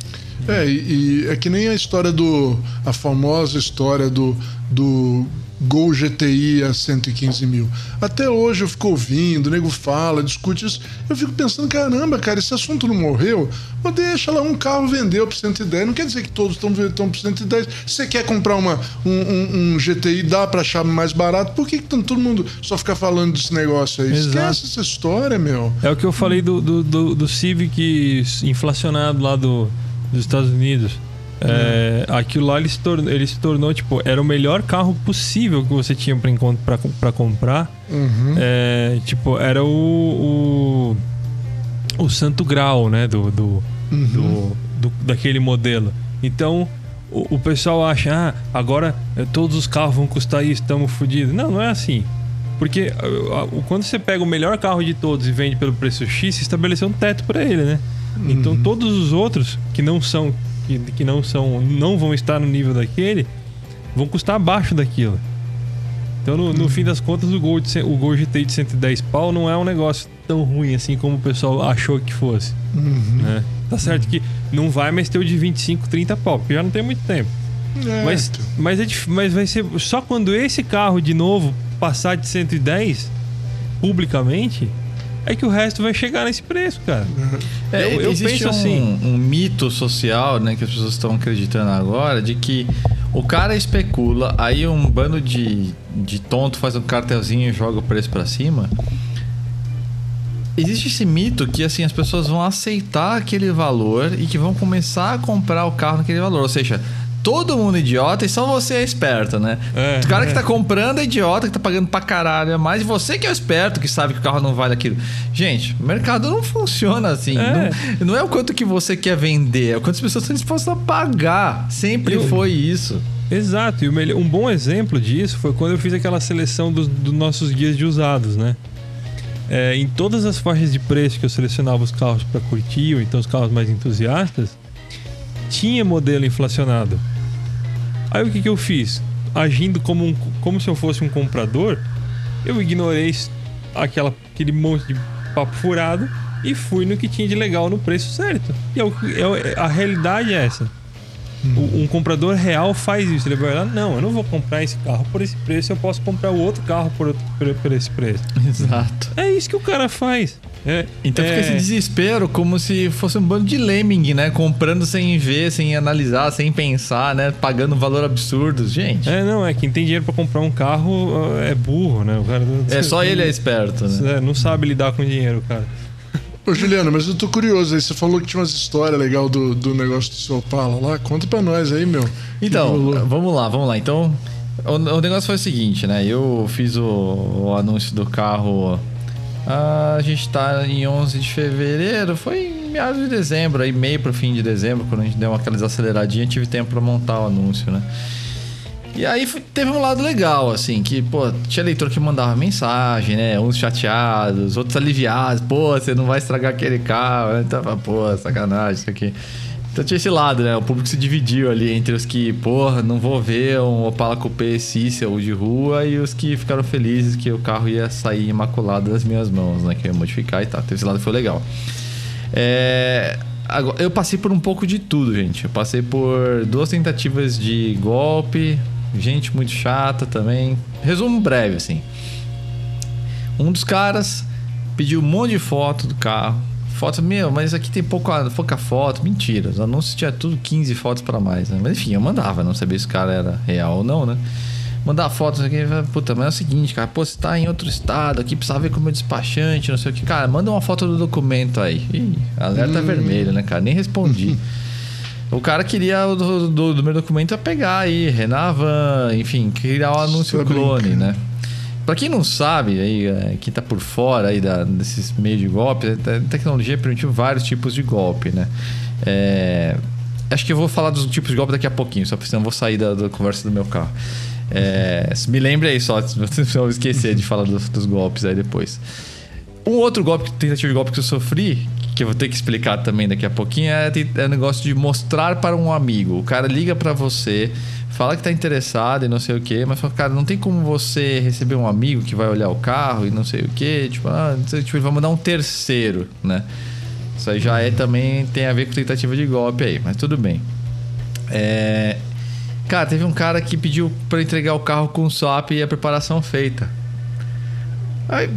S4: É, e, e, é que nem a história do. a famosa história do, do Gol GTI a 115 mil. Até hoje eu fico ouvindo, o nego fala, discute isso. Eu fico pensando, caramba, cara, esse assunto não morreu? Ou deixa lá, um carro vendeu por 110. Não quer dizer que todos estão vendendo por 110. Se você quer comprar uma, um, um, um GTI, dá para achar mais barato. Por que, que todo mundo só fica falando desse negócio aí? Exato. Esquece essa história, meu.
S2: É o que eu falei do, do, do, do Civic inflacionado lá do, dos Estados Unidos. É, aquilo lá ele se, tornou, ele se tornou, tipo, era o melhor carro possível que você tinha para comprar. Uhum. É, tipo, era o, o, o, santo grau, né? Do, do, uhum. do, do, daquele modelo. Então, o, o, pessoal acha, ah, agora é, todos os carros vão custar isso, estamos fodidos. Não, não é assim. Porque quando você pega o melhor carro de todos e vende pelo preço X, você estabeleceu um teto para ele, né? Então, uhum. Então todos os outros que não são que, que não são não vão estar no nível daquele vão custar abaixo daquilo. Então, no, no fim das contas, o Gol, de, o Gol GTI de 110 pau não é um negócio tão ruim assim como o pessoal achou que fosse. Uhum. Né? Tá certo que não vai mais ter o de 25, 30 pau, porque já não tem muito tempo. É. Mas, mas, é, mas vai ser só quando esse carro de novo passar de 110 publicamente é que o resto vai chegar nesse preço, cara.
S1: É, eu, eu penso um, assim. um mito social, né, que as pessoas estão acreditando agora, de que o cara especula, aí um bando de, de tonto faz um cartelzinho e joga o preço para cima. Existe esse mito que assim as pessoas vão aceitar aquele valor e que vão começar a comprar o carro naquele valor. Ou seja, todo mundo idiota e só você é esperto, né? É, o cara é. que tá comprando é idiota, que tá pagando pra caralho a mais, e você que é o esperto, que sabe que o carro não vale aquilo. Gente, o mercado não funciona assim. É. Não, não, é o quanto que você quer vender, é o quanto as pessoas estão dispostas a pagar. Sempre eu, foi isso.
S2: Exato, e um bom exemplo disso foi quando eu fiz aquela seleção dos, dos nossos guias de usados, né? É, em todas as faixas de preço que eu selecionava os carros para curtir, ou então os carros mais entusiastas, tinha modelo inflacionado. Aí o que, que eu fiz? Agindo como, um, como se eu fosse um comprador, eu ignorei aquela, aquele monte de papo furado e fui no que tinha de legal no preço certo. E é, é, a realidade é essa. Um comprador real faz isso. Ele vai lá, não, eu não vou comprar esse carro por esse preço, eu posso comprar o outro carro por, por, por esse preço.
S1: Exato.
S2: É isso que o cara faz. É,
S1: então
S2: é...
S1: fica esse desespero como se fosse um bando de lemming, né? Comprando sem ver, sem analisar, sem pensar, né? Pagando valor absurdo. Gente.
S2: É, não, é quem tem dinheiro para comprar um carro é burro, né? O cara,
S1: é só ele é esperto, né?
S2: É, não sabe lidar com dinheiro, cara.
S4: Ô, Juliano, mas eu tô curioso aí. Você falou que tinha umas histórias legais do, do negócio do seu Opala lá. Conta pra nós aí, meu.
S1: Então, vamos lá, vamos lá. Então, o, o, negócio foi o seguinte, né? Eu fiz o, o anúncio do carro. a gente tá em 11 de fevereiro. Foi em meados de dezembro, aí meio pro fim de dezembro, quando a gente deu aquela desaceleradinha, tive tempo pra montar o anúncio, né? E aí teve um lado legal, assim, que, pô, tinha leitor que mandava mensagem, né? Uns chateados, outros aliviados. Pô, você não vai estragar aquele carro. Então, pô, sacanagem isso aqui. Então tinha esse lado, né? O público se dividiu ali entre os que, porra, não vou ver um Opala Coupé Cícero de rua e os que ficaram felizes que o carro ia sair imaculado das minhas mãos, né? Que eu ia modificar e tal. Então esse lado foi legal. É... Eu passei por um pouco de tudo, gente. Eu passei por duas tentativas de golpe, gente muito chata também. Resumo breve, assim. Um dos caras pediu um monte de foto do carro. Foto, meu, mas aqui tem pouca, pouca foto. Mentira, os anúncios tinha tudo 15 fotos para mais, né? Mas enfim, eu mandava, não sabia se o cara era real ou não, né? Mandar fotos aqui, puta, mas é o seguinte, cara, pô, você tá em outro estado aqui, precisa ver como é despachante, não sei o que. Cara, manda uma foto do documento aí. Ih, alerta hum. vermelho, né, cara? Nem respondi. [laughs] O cara queria do, do, do meu documento a pegar aí, Renavan, enfim, criar o anúncio clone, né? Para quem não sabe, aí, é, quem tá por fora aí da, desses meios de golpe, a tecnologia permitiu vários tipos de golpe, né? É, acho que eu vou falar dos tipos de golpe daqui a pouquinho, só porque senão eu vou sair da, da conversa do meu carro. É, me lembre aí só, [laughs] se eu esquecer de falar dos, dos golpes aí depois. Um outro golpe, tentativa de golpe que eu sofri, que eu vou ter que explicar também daqui a pouquinho, é, é negócio de mostrar para um amigo. O cara liga para você, fala que tá interessado e não sei o que, mas fala, cara, não tem como você receber um amigo que vai olhar o carro e não sei o que, tipo, ah, tipo, ele vai mandar um terceiro, né? Isso aí já é também, tem a ver com tentativa de golpe aí, mas tudo bem. É... Cara, teve um cara que pediu para entregar o carro com o swap e a preparação feita. Aí,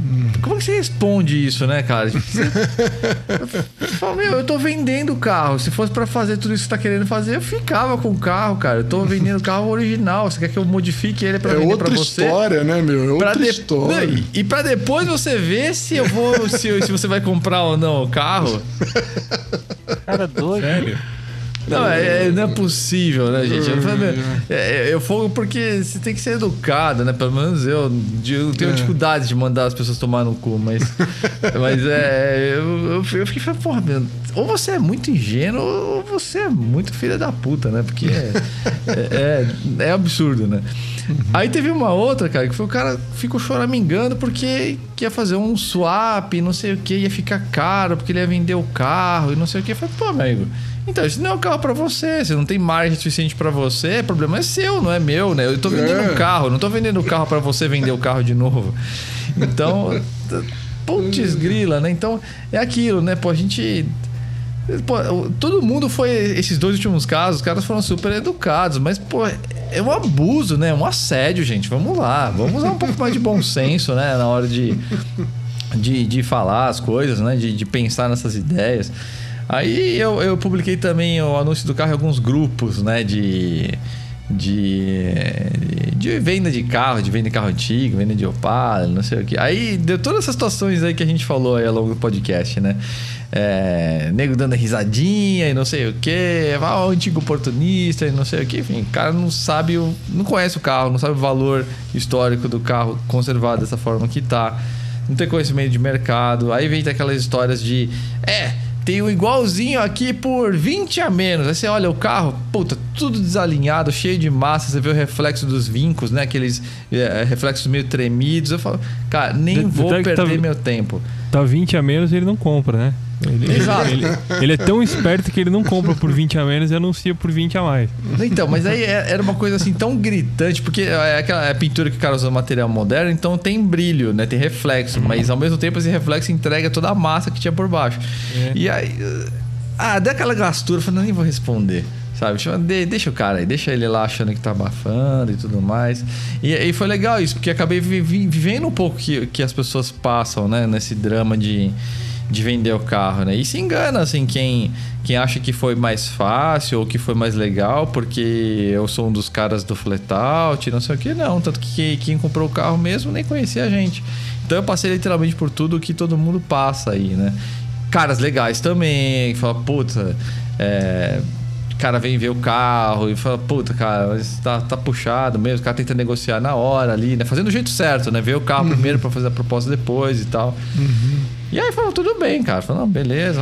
S1: como que você responde isso, né, cara? Você, [laughs] fala, meu, eu tô vendendo o carro. Se fosse para fazer tudo isso que você tá querendo fazer, eu ficava com o carro, cara. Eu tô vendendo o carro original. Você quer que eu modifique ele para é vender para você?
S4: É outra história, né, meu? É outra de... história.
S1: Não, e, para depois você ver se eu vou, se, se você vai comprar ou não o carro.
S3: Cara doido.
S1: Sério? Não, é, é, não é possível, né, gente? Eu, falo, é, eu fogo porque você tem que ser educado, né? Pelo menos eu, eu tenho é. dificuldade de mandar as pessoas tomar no cu, mas. [laughs] mas é. Eu, eu, eu fiquei falando, porra, meu, ou você é muito ingênuo ou você é muito filha da puta, né? Porque é, é, é, é absurdo, né? Uhum. Aí teve uma outra, cara, que foi o cara ficou choramingando porque ia fazer um swap, não sei o que, ia ficar caro, porque ele ia vender o carro e não sei o que. Eu falei, pô, amigo. Então, isso não é um carro para você. Se não tem margem suficiente para você, o problema é seu, não é meu, né? Eu tô vendendo é. um carro, não tô vendendo o carro para você vender o carro de novo. Então, putz grila, né? Então, é aquilo, né? Pô, a gente Pô, todo mundo foi. Esses dois últimos casos, os caras foram super educados, mas, pô, é um abuso, né? É um assédio, gente. Vamos lá. Vamos usar um pouco mais de bom senso, né? Na hora de, de, de falar as coisas, né? De, de pensar nessas ideias. Aí eu, eu publiquei também o anúncio do carro em alguns grupos, né? De, de, de venda de carro, de venda de carro antigo, venda de Opala, não sei o que. Aí deu todas essas situações aí que a gente falou aí ao longo do podcast, né? É, nego dando risadinha e não sei o que, ah, o antigo oportunista e não sei o que, enfim, o cara não sabe, o, não conhece o carro, não sabe o valor histórico do carro conservado dessa forma que tá, não tem conhecimento de mercado, aí vem aquelas histórias de, é, tem um igualzinho aqui por 20 a menos. Aí você olha o carro, puta, tudo desalinhado, cheio de massa. Você vê o reflexo dos vincos, né? Aqueles é, reflexos meio tremidos. Eu falo, cara, nem vou perder tá, meu tempo.
S2: Tá 20 a menos ele não compra, né? Ele, Exato. Ele, ele, é tão esperto que ele não compra por 20 a menos e anuncia por 20 a mais.
S1: Então, mas aí é, era uma coisa assim tão gritante, porque é aquela é pintura que o cara usa material moderno, então tem brilho, né? Tem reflexo, mas ao mesmo tempo esse reflexo entrega toda a massa que tinha por baixo. É. E aí. Ah, dá aquela gastura, eu falei, não, nem vou responder. Sabe? Deixa o cara aí, deixa ele lá achando que tá abafando e tudo mais. E, e foi legal isso, porque acabei vivendo um pouco que, que as pessoas passam, né? Nesse drama de, de vender o carro, né? E se engana, assim, quem, quem acha que foi mais fácil ou que foi mais legal, porque eu sou um dos caras do flat não sei o que, não. Tanto que quem comprou o carro mesmo nem conhecia a gente. Então eu passei literalmente por tudo que todo mundo passa aí, né? Caras legais também, que fala, puta, é cara vem ver o carro e fala, puta, cara, mas tá, tá puxado mesmo, o cara tenta negociar na hora ali, né? Fazendo do jeito certo, né? Ver o carro uhum. primeiro para fazer a proposta depois e tal. Uhum. E aí falou, tudo bem, cara. Falou, não, beleza,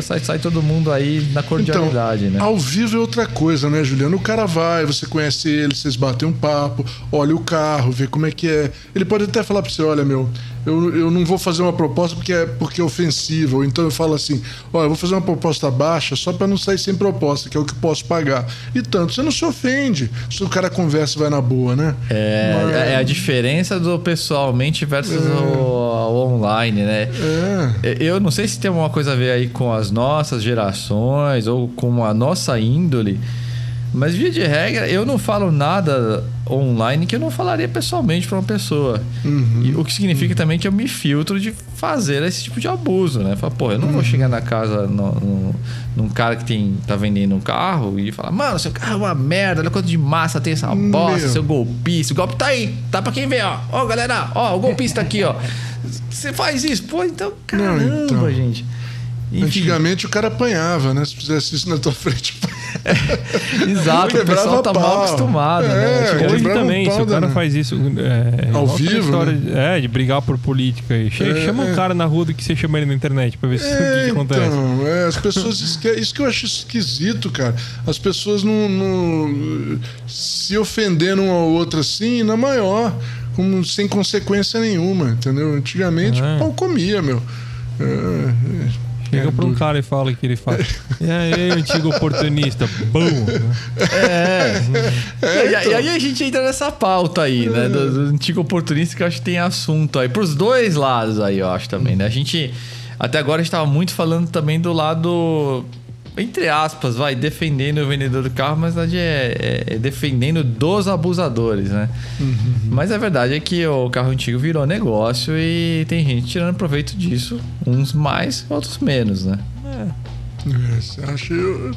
S1: sai, sai todo mundo aí na cordialidade,
S4: então,
S1: né?
S4: Ao vivo é outra coisa, né, Juliano? O cara vai, você conhece ele, vocês batem um papo, olha o carro, vê como é que é. Ele pode até falar pra você, olha, meu, eu, eu não vou fazer uma proposta porque é, porque é ofensiva. Ou então eu falo assim: olha, eu vou fazer uma proposta baixa só para não sair sem proposta, que é o que posso pagar. E tanto, você não se ofende se o cara conversa e vai na boa, né?
S1: É, Mas... é a diferença do pessoalmente versus é. o, o, online, né? É. Eu não sei se tem alguma coisa a ver aí com as nossas gerações ou com a nossa índole. Mas, via de regra, eu não falo nada online que eu não falaria pessoalmente para uma pessoa. Uhum. E, o que significa uhum. também que eu me filtro de fazer esse tipo de abuso, né? Fala, pô, eu não uhum. vou chegar na casa no, no, num cara que tem, tá vendendo um carro e falar, mano, seu carro é uma merda, olha quanto de massa tem essa bosta, Meu. seu golpista. O golpe tá aí, tá pra quem vê, ó. Ó, galera, ó, o golpista aqui, ó. [laughs] Você faz isso? Pô, então, caramba, não, então. gente.
S4: Enfim. Antigamente o cara apanhava, né? Se fizesse isso na tua frente. [laughs]
S1: É, exato, o pessoal tá mal acostumado,
S2: é, né? Hoje também, um se o cara né? faz isso
S4: é, ao vivo. História,
S2: né? É, de brigar por política. E é, chama um cara na rua do que você chama ele na internet pra ver se, o que, que é, acontece.
S4: Então, é, as pessoas. isso que eu acho esquisito, cara. As pessoas não, não se ofendendo uma ou outra assim, na maior, como, sem consequência nenhuma, entendeu? Antigamente, é. o pau comia, meu. É,
S2: Chega pra um cara e fala que ele faz. [laughs] E aí, antigo oportunista, bom.
S1: É. é e, e, aí a gente entra nessa pauta aí, né? Do, do, antigo oportunista que eu acho que tem assunto aí. Pros dois lados aí, eu acho também, né? A gente. Até agora a gente tava muito falando também do lado entre aspas, vai, defendendo o vendedor do carro, mas na verdade é, é, é defendendo dos abusadores, né? Uhum. Mas a verdade é que o carro antigo virou negócio e tem gente tirando proveito disso, uns mais, outros menos, né?
S4: É. é acho. Eu...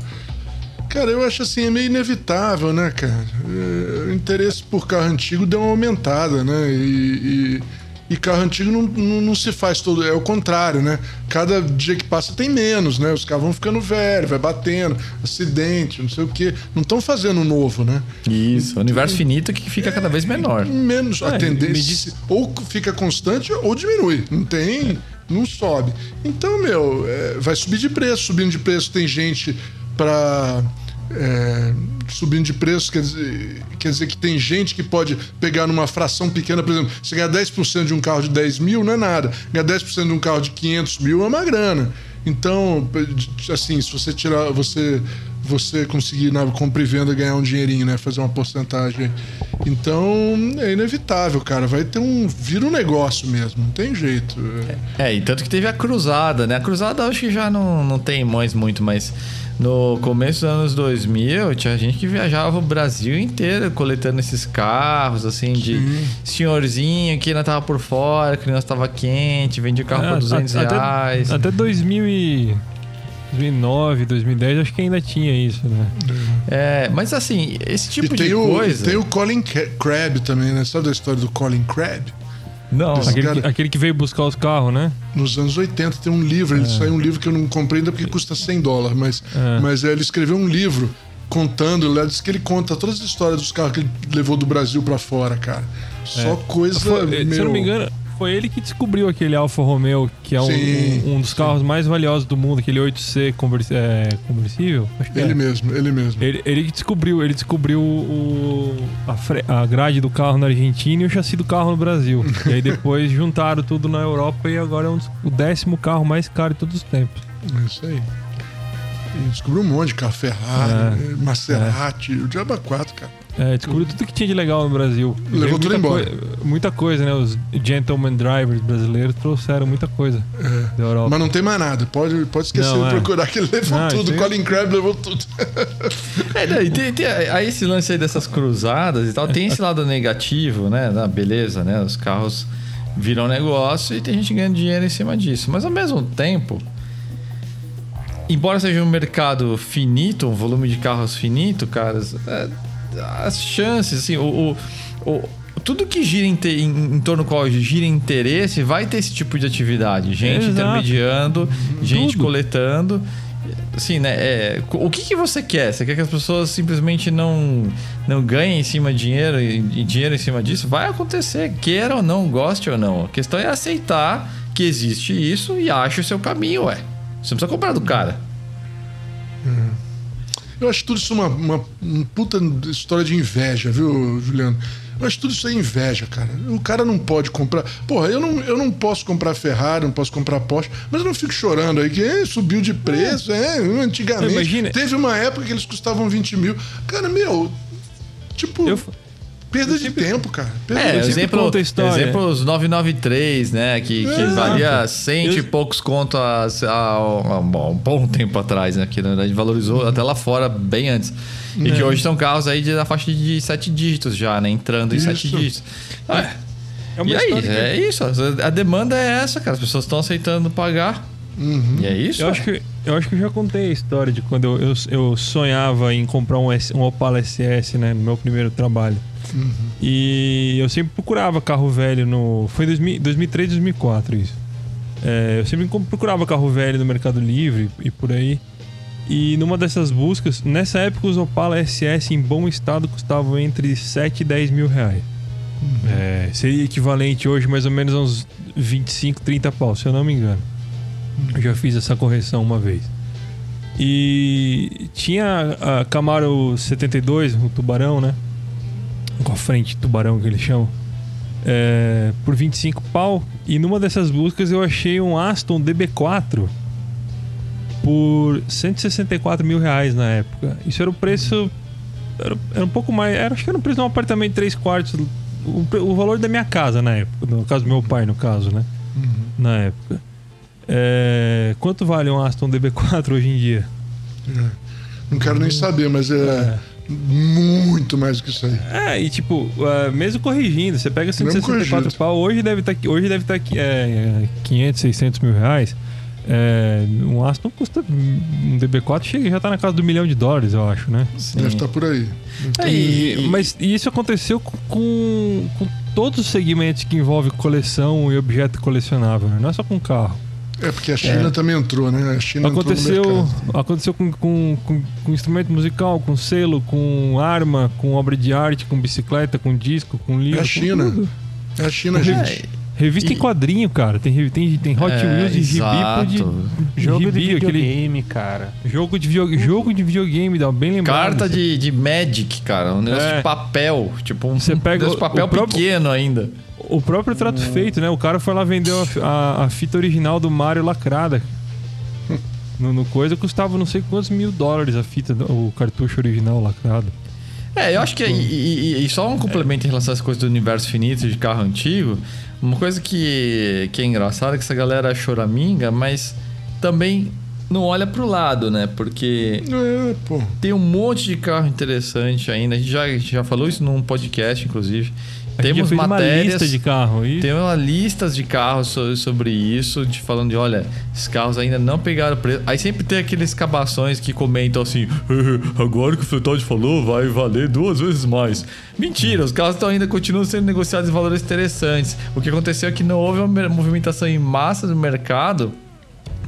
S4: Cara, eu acho assim, é meio inevitável, né, cara? É, o interesse por carro antigo deu uma aumentada, né? e... e e carro antigo não, não, não, se faz todo. É o contrário, né? Cada dia que passa tem menos, né? Os carros vão ficando velhos, vai batendo, acidente, não sei o quê. Não estão fazendo novo, né?
S1: Isso, então, universo finito que fica cada vez menor.
S4: Menos. É, a tendência. Ou fica constante ou diminui. Não tem. Não sobe. Então, meu, é, vai subir de preço. Subindo de preço tem gente para é, subindo de preço, quer dizer, quer dizer que tem gente que pode pegar numa fração pequena, por exemplo, você ganhar 10% de um carro de 10 mil não é nada, ganhar 10% de um carro de 500 mil é uma grana. Então, assim, se você tirar, você você conseguir na compra e venda ganhar um dinheirinho, né? Fazer uma porcentagem. Então, é inevitável, cara. Vai ter um. Vira um negócio mesmo, não tem jeito.
S1: É, e tanto que teve a cruzada, né? A cruzada acho que já não, não tem mais muito, mas no começo dos anos 2000, tinha gente que viajava o Brasil inteiro coletando esses carros, assim, de senhorzinho que ainda tava por fora, a criança tava quente, vendia o carro é, por 200
S2: até,
S1: reais.
S2: Até 2000 e... 2009, 2010, acho que ainda tinha isso, né?
S1: É, mas assim, esse tipo de
S4: o,
S1: coisa...
S4: Tem o Colin Crab também, né? Sabe da história do Colin Crab?
S2: Não, aquele, cara, que, aquele, que, veio buscar os carros, né?
S4: Nos anos 80 tem um livro, ele é. saiu um livro que eu não comprei ainda porque custa 100 dólares, mas, é. mas é, ele escreveu um livro contando, ele disse que ele conta todas as histórias dos carros que ele levou do Brasil para fora, cara. Só é. coisa. Foi,
S2: meu... Se eu não me engano, foi ele que descobriu aquele Alfa Romeo, que é um, um, um dos carros sim. mais valiosos do mundo, aquele 8C convers, é, conversível.
S4: ele é. mesmo, ele mesmo.
S2: Ele, ele descobriu, ele descobriu o, a, fre, a grade do carro na Argentina e o chassi do carro no Brasil. e aí depois [laughs] juntaram tudo na Europa e agora é um, o décimo carro mais caro de todos os tempos.
S4: Isso aí. E descobriu um monte de carro Ferrari, é. Maserati, é. o Diaba 4, cara.
S2: É, descobriu tudo que tinha de legal no Brasil.
S4: Levou tudo embora.
S2: muita coisa, né? Os gentleman drivers brasileiros trouxeram muita coisa
S4: é. da Europa. Mas não tem mais nada. Pode, pode esquecer não, de é. procurar que ele levou não, tudo. Colin Crab levou tudo.
S1: é, não, tem, tem, aí esse lance aí dessas cruzadas e tal, tem esse lado negativo, né? Da beleza, né? Os carros viram negócio e tem gente ganhando dinheiro em cima disso. Mas ao mesmo tempo, embora seja um mercado finito, um volume de carros finito, caras, é, as chances, assim, o, o, o tudo que gira em, em, em, torno do qual gira interesse vai ter esse tipo de atividade. Gente Exato. intermediando, gente tudo. coletando. Assim, né? É, o que, que você quer? Você quer que as pessoas simplesmente não, não ganhem em cima de dinheiro e dinheiro em cima disso? Vai acontecer, queira ou não, goste ou não. A questão é aceitar que existe isso e ache o seu caminho, ué. Você não precisa comprar do cara.
S4: Hum. Eu acho tudo isso uma, uma, uma puta história de inveja, viu, Juliano? Eu acho tudo isso é inveja, cara. O cara não pode comprar. Porra, eu não, eu não posso comprar Ferrari, não posso comprar Porsche, mas eu não fico chorando aí que é, subiu de preço, é, é antigamente. Imagina. Teve uma época que eles custavam 20 mil. Cara, meu, tipo. Eu, Perda de tempo, cara. Perda
S1: é, exemplo, exemplo os 993, né? Que, que é, valia cento eu... e poucos conto há, há, um bom tempo atrás, né? Que na verdade valorizou uhum. até lá fora bem antes. E que é. hoje estão carros aí de, na faixa de sete dígitos já, né? Entrando em isso. sete dígitos. É. É e aí, é isso. A demanda é essa, cara. As pessoas estão aceitando pagar. Uhum. E é isso.
S2: Eu acho, que, eu acho que eu já contei a história de quando eu, eu, eu sonhava em comprar um, um Opala SS, né? No meu primeiro trabalho. Uhum. E eu sempre procurava carro velho no. Foi em 2003, 2004 isso. É, eu sempre procurava carro velho no Mercado Livre e por aí. E numa dessas buscas, nessa época os Opala SS em bom estado custavam entre 7 e 10 mil reais. Uhum. É, seria equivalente hoje mais ou menos a uns 25, 30 pau, se eu não me engano. Eu já fiz essa correção uma vez. E tinha a Camaro 72, o Tubarão, né? com a frente tubarão que eles chamam, é, por 25 pau. E numa dessas buscas eu achei um Aston DB4 por 164 mil reais na época. Isso era o preço. Era, era um pouco mais. Era, acho que era o preço de um apartamento de 3 quartos. O, o, valor da minha casa na época. No caso do meu pai, no caso, né? Uhum. Na época. É, quanto vale um Aston DB4 hoje em dia?
S4: É. Não quero nem saber, mas é. é muito mais do que isso aí.
S2: É, e tipo, uh, mesmo corrigindo, você pega 164 pau, hoje deve estar tá, hoje deve estar tá, é, 500, 600 mil reais. É, um Aston custa. Um DB4 chega já tá na casa do milhão de dólares, eu acho, né?
S4: Sim. Deve estar tá por aí.
S2: É, e, mas isso aconteceu com, com todos os segmentos que envolvem coleção e objeto colecionável, né? não é só com carro.
S4: É, porque a China é. também entrou, né? A China
S2: aconteceu, aconteceu com, com, com, com, instrumento musical, com selo, com arma, com obra de arte, com bicicleta, com disco, com livro.
S4: É a China. É a China, gente.
S2: Revista e... em quadrinho, cara. Tem, tem, tem Hot é, Wheels e gibi
S3: de. Jogo gibi, de videogame, aquele... cara.
S2: Jogo de, video... jogo de videogame, dá bem lembrado.
S1: Carta de, de Magic, cara. Um negócio é. de papel. Tipo, um, Você pega um papel pequeno ainda.
S2: O próprio trato hum. feito, né? O cara foi lá vender a, a, a fita original do Mario lacrada. [laughs] no, no, coisa custava não sei quantos mil dólares a fita, o cartucho original lacrado.
S1: É, eu acho que. E, e, e só um complemento em relação às coisas do universo finito de carro antigo. Uma coisa que, que é engraçada é que essa galera choraminga, mas também não olha pro lado, né? Porque é, tem um monte de carro interessante ainda. A gente já, a gente já falou isso num podcast, inclusive.
S2: Temos matérias, uma lista de carro.
S1: Temos listas de carros sobre, isso, de falando de, olha, esses carros ainda não pegaram preço. Aí sempre tem aqueles cabações que comentam assim, agora que o Fleetwood falou, vai valer duas vezes mais. Mentira, os carros estão ainda continuam sendo negociados em valores interessantes. O que aconteceu é que não houve uma movimentação em massa do mercado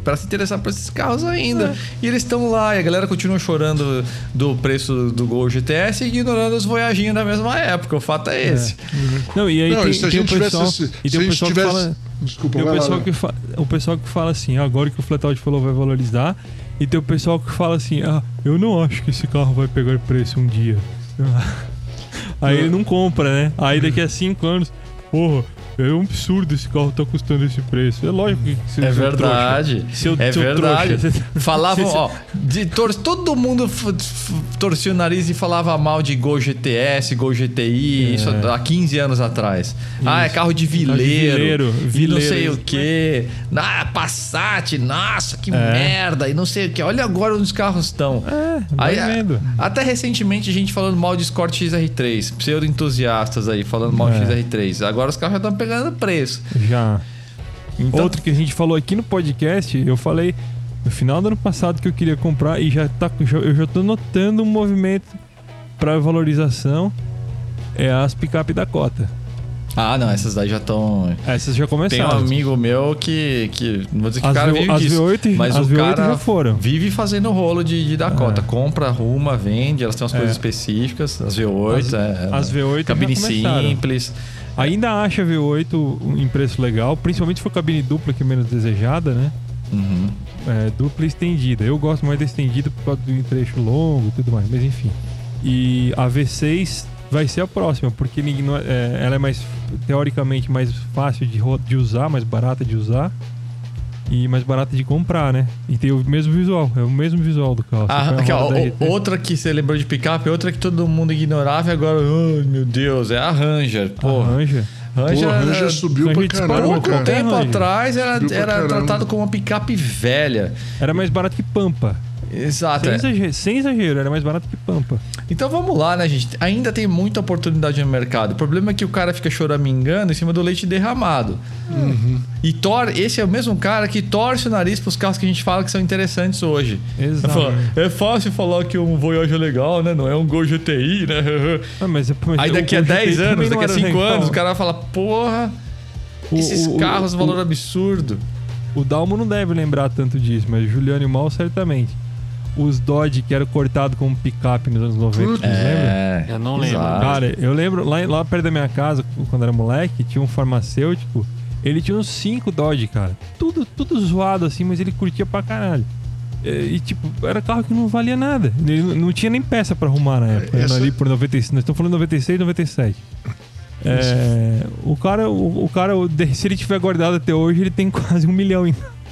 S1: para se interessar por esses carros ainda. É. E eles estão lá, e a galera continua chorando do preço do Gol GTS e ignorando os Voyaginhos da mesma época. O fato é, esse.
S2: É. Não, e aí Não, tem, se tem o pessoal, tivesse, e tem o pessoal tivesse, que fala... Desculpa, tem o pessoal, lá, que fa... o pessoal que fala assim, agora que o Flatout falou vai valorizar, e tem o pessoal que fala assim, ah, eu não acho que esse carro vai pegar preço um dia. [laughs] Aí ele não compra, né? Aí daqui a cinco anos, porra, é um absurdo esse carro tá custando esse preço. É lógico que
S1: você É verdade. Seu, é seu verdade. Trouxa. Falavam, [laughs] ó, de, tor todo mundo torcia o nariz e falava mal de Gol GTS, Gol GTI, é. isso há 15 anos atrás. Isso. Ah, é carro de vileiro. vileiro, vileiro não sei o quê. Ah, Passat, nossa, que é. merda. E não sei o quê. Olha agora onde os carros estão. É, aí, vendo. Até recentemente a gente falando mal de Escort XR3. Pseudo-entusiastas aí falando mal de é. XR3. Agora os carros já estão pegando preço.
S2: Já. Então... Outro que a gente falou aqui no podcast, eu falei no final do ano passado que eu queria comprar e já tá, eu já tô notando um movimento para valorização é as picape da cota.
S1: Ah, não, essas daí já estão.
S2: Essas já começaram.
S1: Tem um amigo meu que. que não vou dizer que as o cara vive
S2: as
S1: disso,
S2: V8, mas as o V8 cara já foram.
S1: vive fazendo rolo de, de Dakota. É. Compra, arruma, vende, elas têm umas é. coisas específicas. As V8,
S2: as,
S1: é,
S2: as V8 cabine simples. Ainda acha V8 em preço legal, principalmente se for cabine dupla, que é menos desejada, né? Uhum. É, dupla estendida. Eu gosto mais da estendida por causa do trecho longo e tudo mais, mas enfim. E a V6 vai ser a próxima, porque é, ela é mais, teoricamente, mais fácil de, de usar, mais barata de usar e mais barata de comprar, né? E tem o mesmo visual, é o mesmo visual do carro.
S1: Ah, aqui, ó, outra que você lembrou de picape, outra que todo mundo ignorava e agora, oh, meu Deus, é a Ranger. Pô. A
S2: Ranger.
S1: Ranger, Pô,
S4: Ranger subiu Ranger pra caramba,
S1: cara. Um tempo atrás era, era tratado como uma picape velha.
S2: Era mais barato que Pampa.
S1: Exato.
S2: Sem, é. exagero, sem exagero, era mais barato que Pampa.
S1: Então vamos lá, né, gente? Ainda tem muita oportunidade no mercado. O problema é que o cara fica choramingando em cima do leite derramado. Uhum. E tor esse é o mesmo cara que torce o nariz para os carros que a gente fala que são interessantes hoje.
S2: Exato.
S1: É fácil falar que um Voyage é legal, né? Não é um Gol GTI, né?
S2: Ah, mas, mas
S1: Aí daqui a 10 anos, daqui a 5 anos, o cara vai falar, porra, o, esses o, carros, o, valor absurdo.
S2: O Dalmo não deve lembrar tanto disso, mas Juliano e Mal certamente os Dodge que eram cortados como picape nos anos 90,
S1: é, lembra? Eu não lembro.
S2: Cara, eu lembro lá, lá perto da minha casa, quando era moleque, tinha um farmacêutico. Ele tinha uns 5 Dodge, cara. Tudo, tudo zoado assim, mas ele curtia pra caralho. E, e, tipo, era carro que não valia nada. Ele não tinha nem peça pra arrumar na época. Essa... Ali por 96. Nós estamos falando 96 97. É, o cara, o, o, cara, se ele tiver guardado até hoje, ele tem [laughs] quase um milhão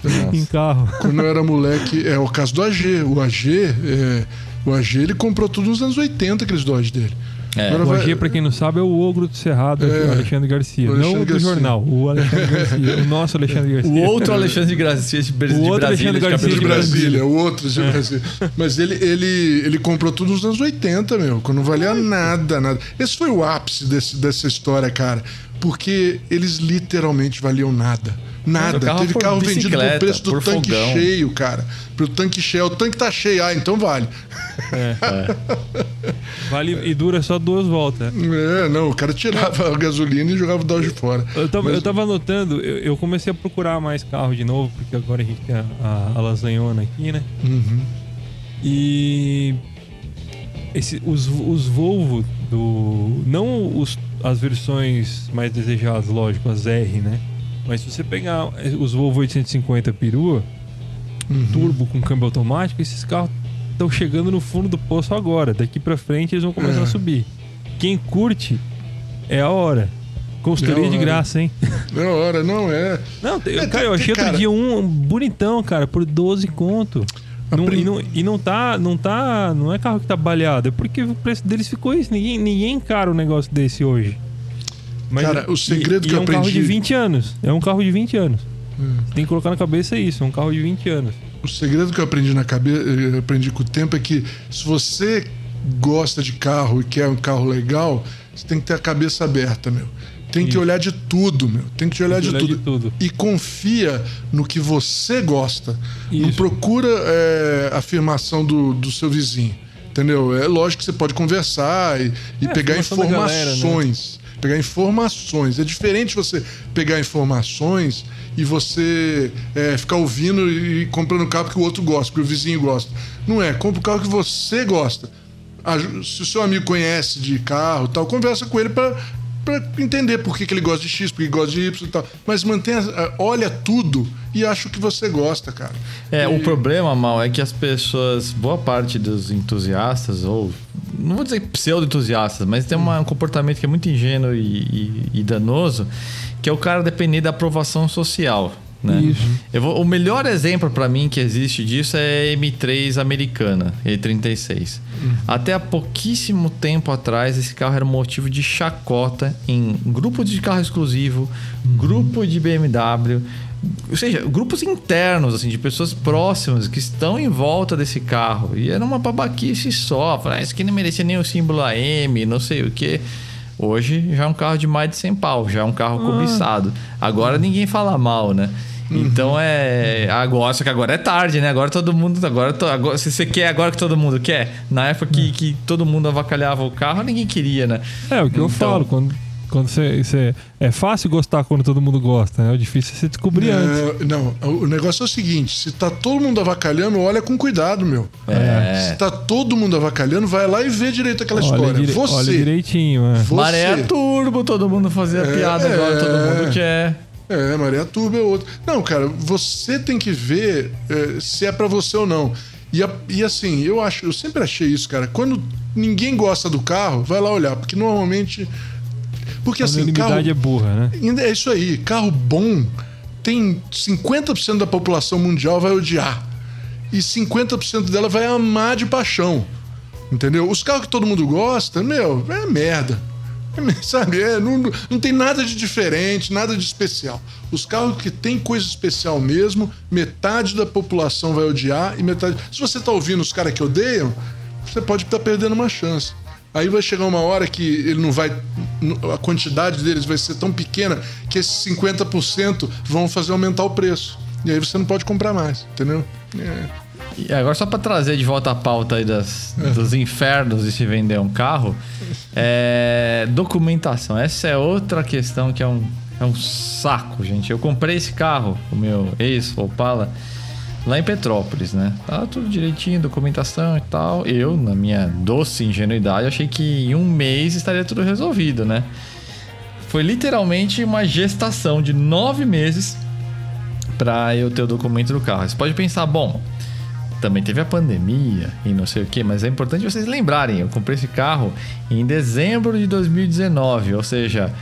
S2: em, em carro.
S4: Quando eu era moleque, é o caso do AG. O AG, é, o AG ele comprou tudo nos anos 80, aqueles Dodge dele.
S2: É. o AG, vai... pra quem não sabe, é o ogro do Cerrado, é. Alexandre Garcia. Alexandre não o do Garcia. jornal, o Alexandre Garcia. o nosso Alexandre Garcia.
S1: O outro Alexandre Garcia de, de, o outro Brasília, Alexandre Garcia
S4: de, de Brasília. O outro de é. Brasília. Mas ele, ele, ele comprou tudo nos anos 80, meu, quando não valia nada, nada. Esse foi o ápice desse, dessa história, cara. Porque eles literalmente valiam nada. Nada. Carro Teve carro vendido por preço do tanque fogão. cheio, cara. Pro tanque cheio. O tanque tá cheio. Ah, então vale. É.
S2: é. Vale e dura só duas voltas.
S4: É, não. O cara tirava a gasolina e jogava o Dodge fora.
S2: Eu tava, Mas... eu tava notando, eu, eu, comecei a procurar mais carro de novo, porque agora a gente tem a, a, a lasanhona aqui, né? Uhum. E. Esse, os, os Volvo do. Não os, as versões mais desejadas, lógico, as R, né? Mas se você pegar os Volvo 850 perua, uhum. turbo com câmbio automático, esses carros estão chegando no fundo do poço agora. Daqui para frente eles vão começar é. a subir. Quem curte é a hora. Consultoria é de graça, hein?
S4: É a hora, não é.
S2: Não, eu, é, cara, eu achei cara... outro dia um bonitão, cara, por 12 conto. Não, e, não, e não tá, não tá, não é carro que tá baleado, é porque o preço deles ficou isso. Ninguém, ninguém encara um negócio desse hoje.
S4: Mas, Cara, o segredo
S2: e,
S4: que
S2: e
S4: eu aprendi...
S2: É um carro de 20 anos. É um carro de 20 anos. Hum. Tem que colocar na cabeça isso, é um carro de 20 anos.
S4: O segredo que eu aprendi na cabeça, aprendi com o tempo é que se você gosta de carro e quer um carro legal, você tem que ter a cabeça aberta, meu. Tem isso. que olhar de tudo, meu. Tem que olhar, tem que de, olhar tudo. de, tudo. E confia no que você gosta. Isso. Não procura é, afirmação do, do seu vizinho. Entendeu? É lógico que você pode conversar e, e é, pegar informações. Galera, né? Pegar informações. É diferente você pegar informações e você é, ficar ouvindo e comprando o carro que o outro gosta, que o vizinho gosta. Não é, compra o carro que você gosta. Se o seu amigo conhece de carro tal, conversa com ele para para entender por que, que ele gosta de X, por que gosta de Y e tal. Mas mantenha, olha tudo e acha o que você gosta, cara.
S1: É,
S4: e...
S1: o problema, Mal, é que as pessoas, boa parte dos entusiastas, ou não vou dizer pseudo-entusiastas, mas tem uma, um comportamento que é muito ingênuo e, e, e danoso, que é o cara depender da aprovação social. Né? Vou, o melhor exemplo para mim que existe disso é a M3 americana, E36. Uhum. Até há pouquíssimo tempo atrás, esse carro era motivo de chacota em grupo de carro exclusivo, uhum. grupo de BMW, ou seja, grupos internos, assim, de pessoas próximas que estão em volta desse carro. E era uma babaquice só. Falar, ah, isso aqui não merecia nem o símbolo AM, não sei o quê. Hoje já é um carro de mais de 100 pau, já é um carro ah. cobiçado. Agora ninguém fala mal, né? Uhum. Então é. Agora, só que agora é tarde, né? Agora todo mundo. Agora, to, agora se você quer agora que todo mundo quer. Na época que, é. que todo mundo avacalhava o carro, ninguém queria, né?
S5: É, o que então, eu falo, quando quando você, você, é fácil gostar quando todo mundo gosta, né? O difícil é você descobrir
S4: é,
S5: antes.
S4: Não, o negócio é o seguinte: se tá todo mundo avacalhando, olha com cuidado, meu. É. Se tá todo mundo avacalhando, vai lá e vê direito aquela olha história. Dire... Você. Olha
S5: direitinho,
S1: é. Você. Maré turbo, todo mundo fazia é, piada agora, todo mundo quer.
S4: É, Maria Turbo é outro. Não, cara, você tem que ver é, se é para você ou não. E, e, assim, eu acho, eu sempre achei isso, cara. Quando ninguém gosta do carro, vai lá olhar, porque normalmente porque a assim,
S5: carro é burra,
S4: né? É isso aí, carro bom tem 50% da população mundial vai odiar e 50% dela vai amar de paixão. Entendeu? Os carros que todo mundo gosta, meu, é merda. [laughs] Sabe, é, não, não tem nada de diferente, nada de especial. Os carros que tem coisa especial mesmo, metade da população vai odiar e metade. Se você tá ouvindo os caras que odeiam, você pode estar tá perdendo uma chance. Aí vai chegar uma hora que ele não vai. A quantidade deles vai ser tão pequena que esses 50% vão fazer aumentar o preço. E aí você não pode comprar mais, entendeu? É.
S1: E agora, só para trazer de volta a pauta aí das, dos infernos de se vender um carro, é, documentação. Essa é outra questão que é um, é um saco, gente. Eu comprei esse carro, o meu ex-Opala, lá em Petrópolis, né? Tá tudo direitinho, documentação e tal. Eu, na minha doce ingenuidade, achei que em um mês estaria tudo resolvido, né? Foi literalmente uma gestação de nove meses para eu ter o documento do carro. Você pode pensar, bom, também teve a pandemia e não sei o que, mas é importante vocês lembrarem, eu comprei esse carro em dezembro de 2019, ou seja,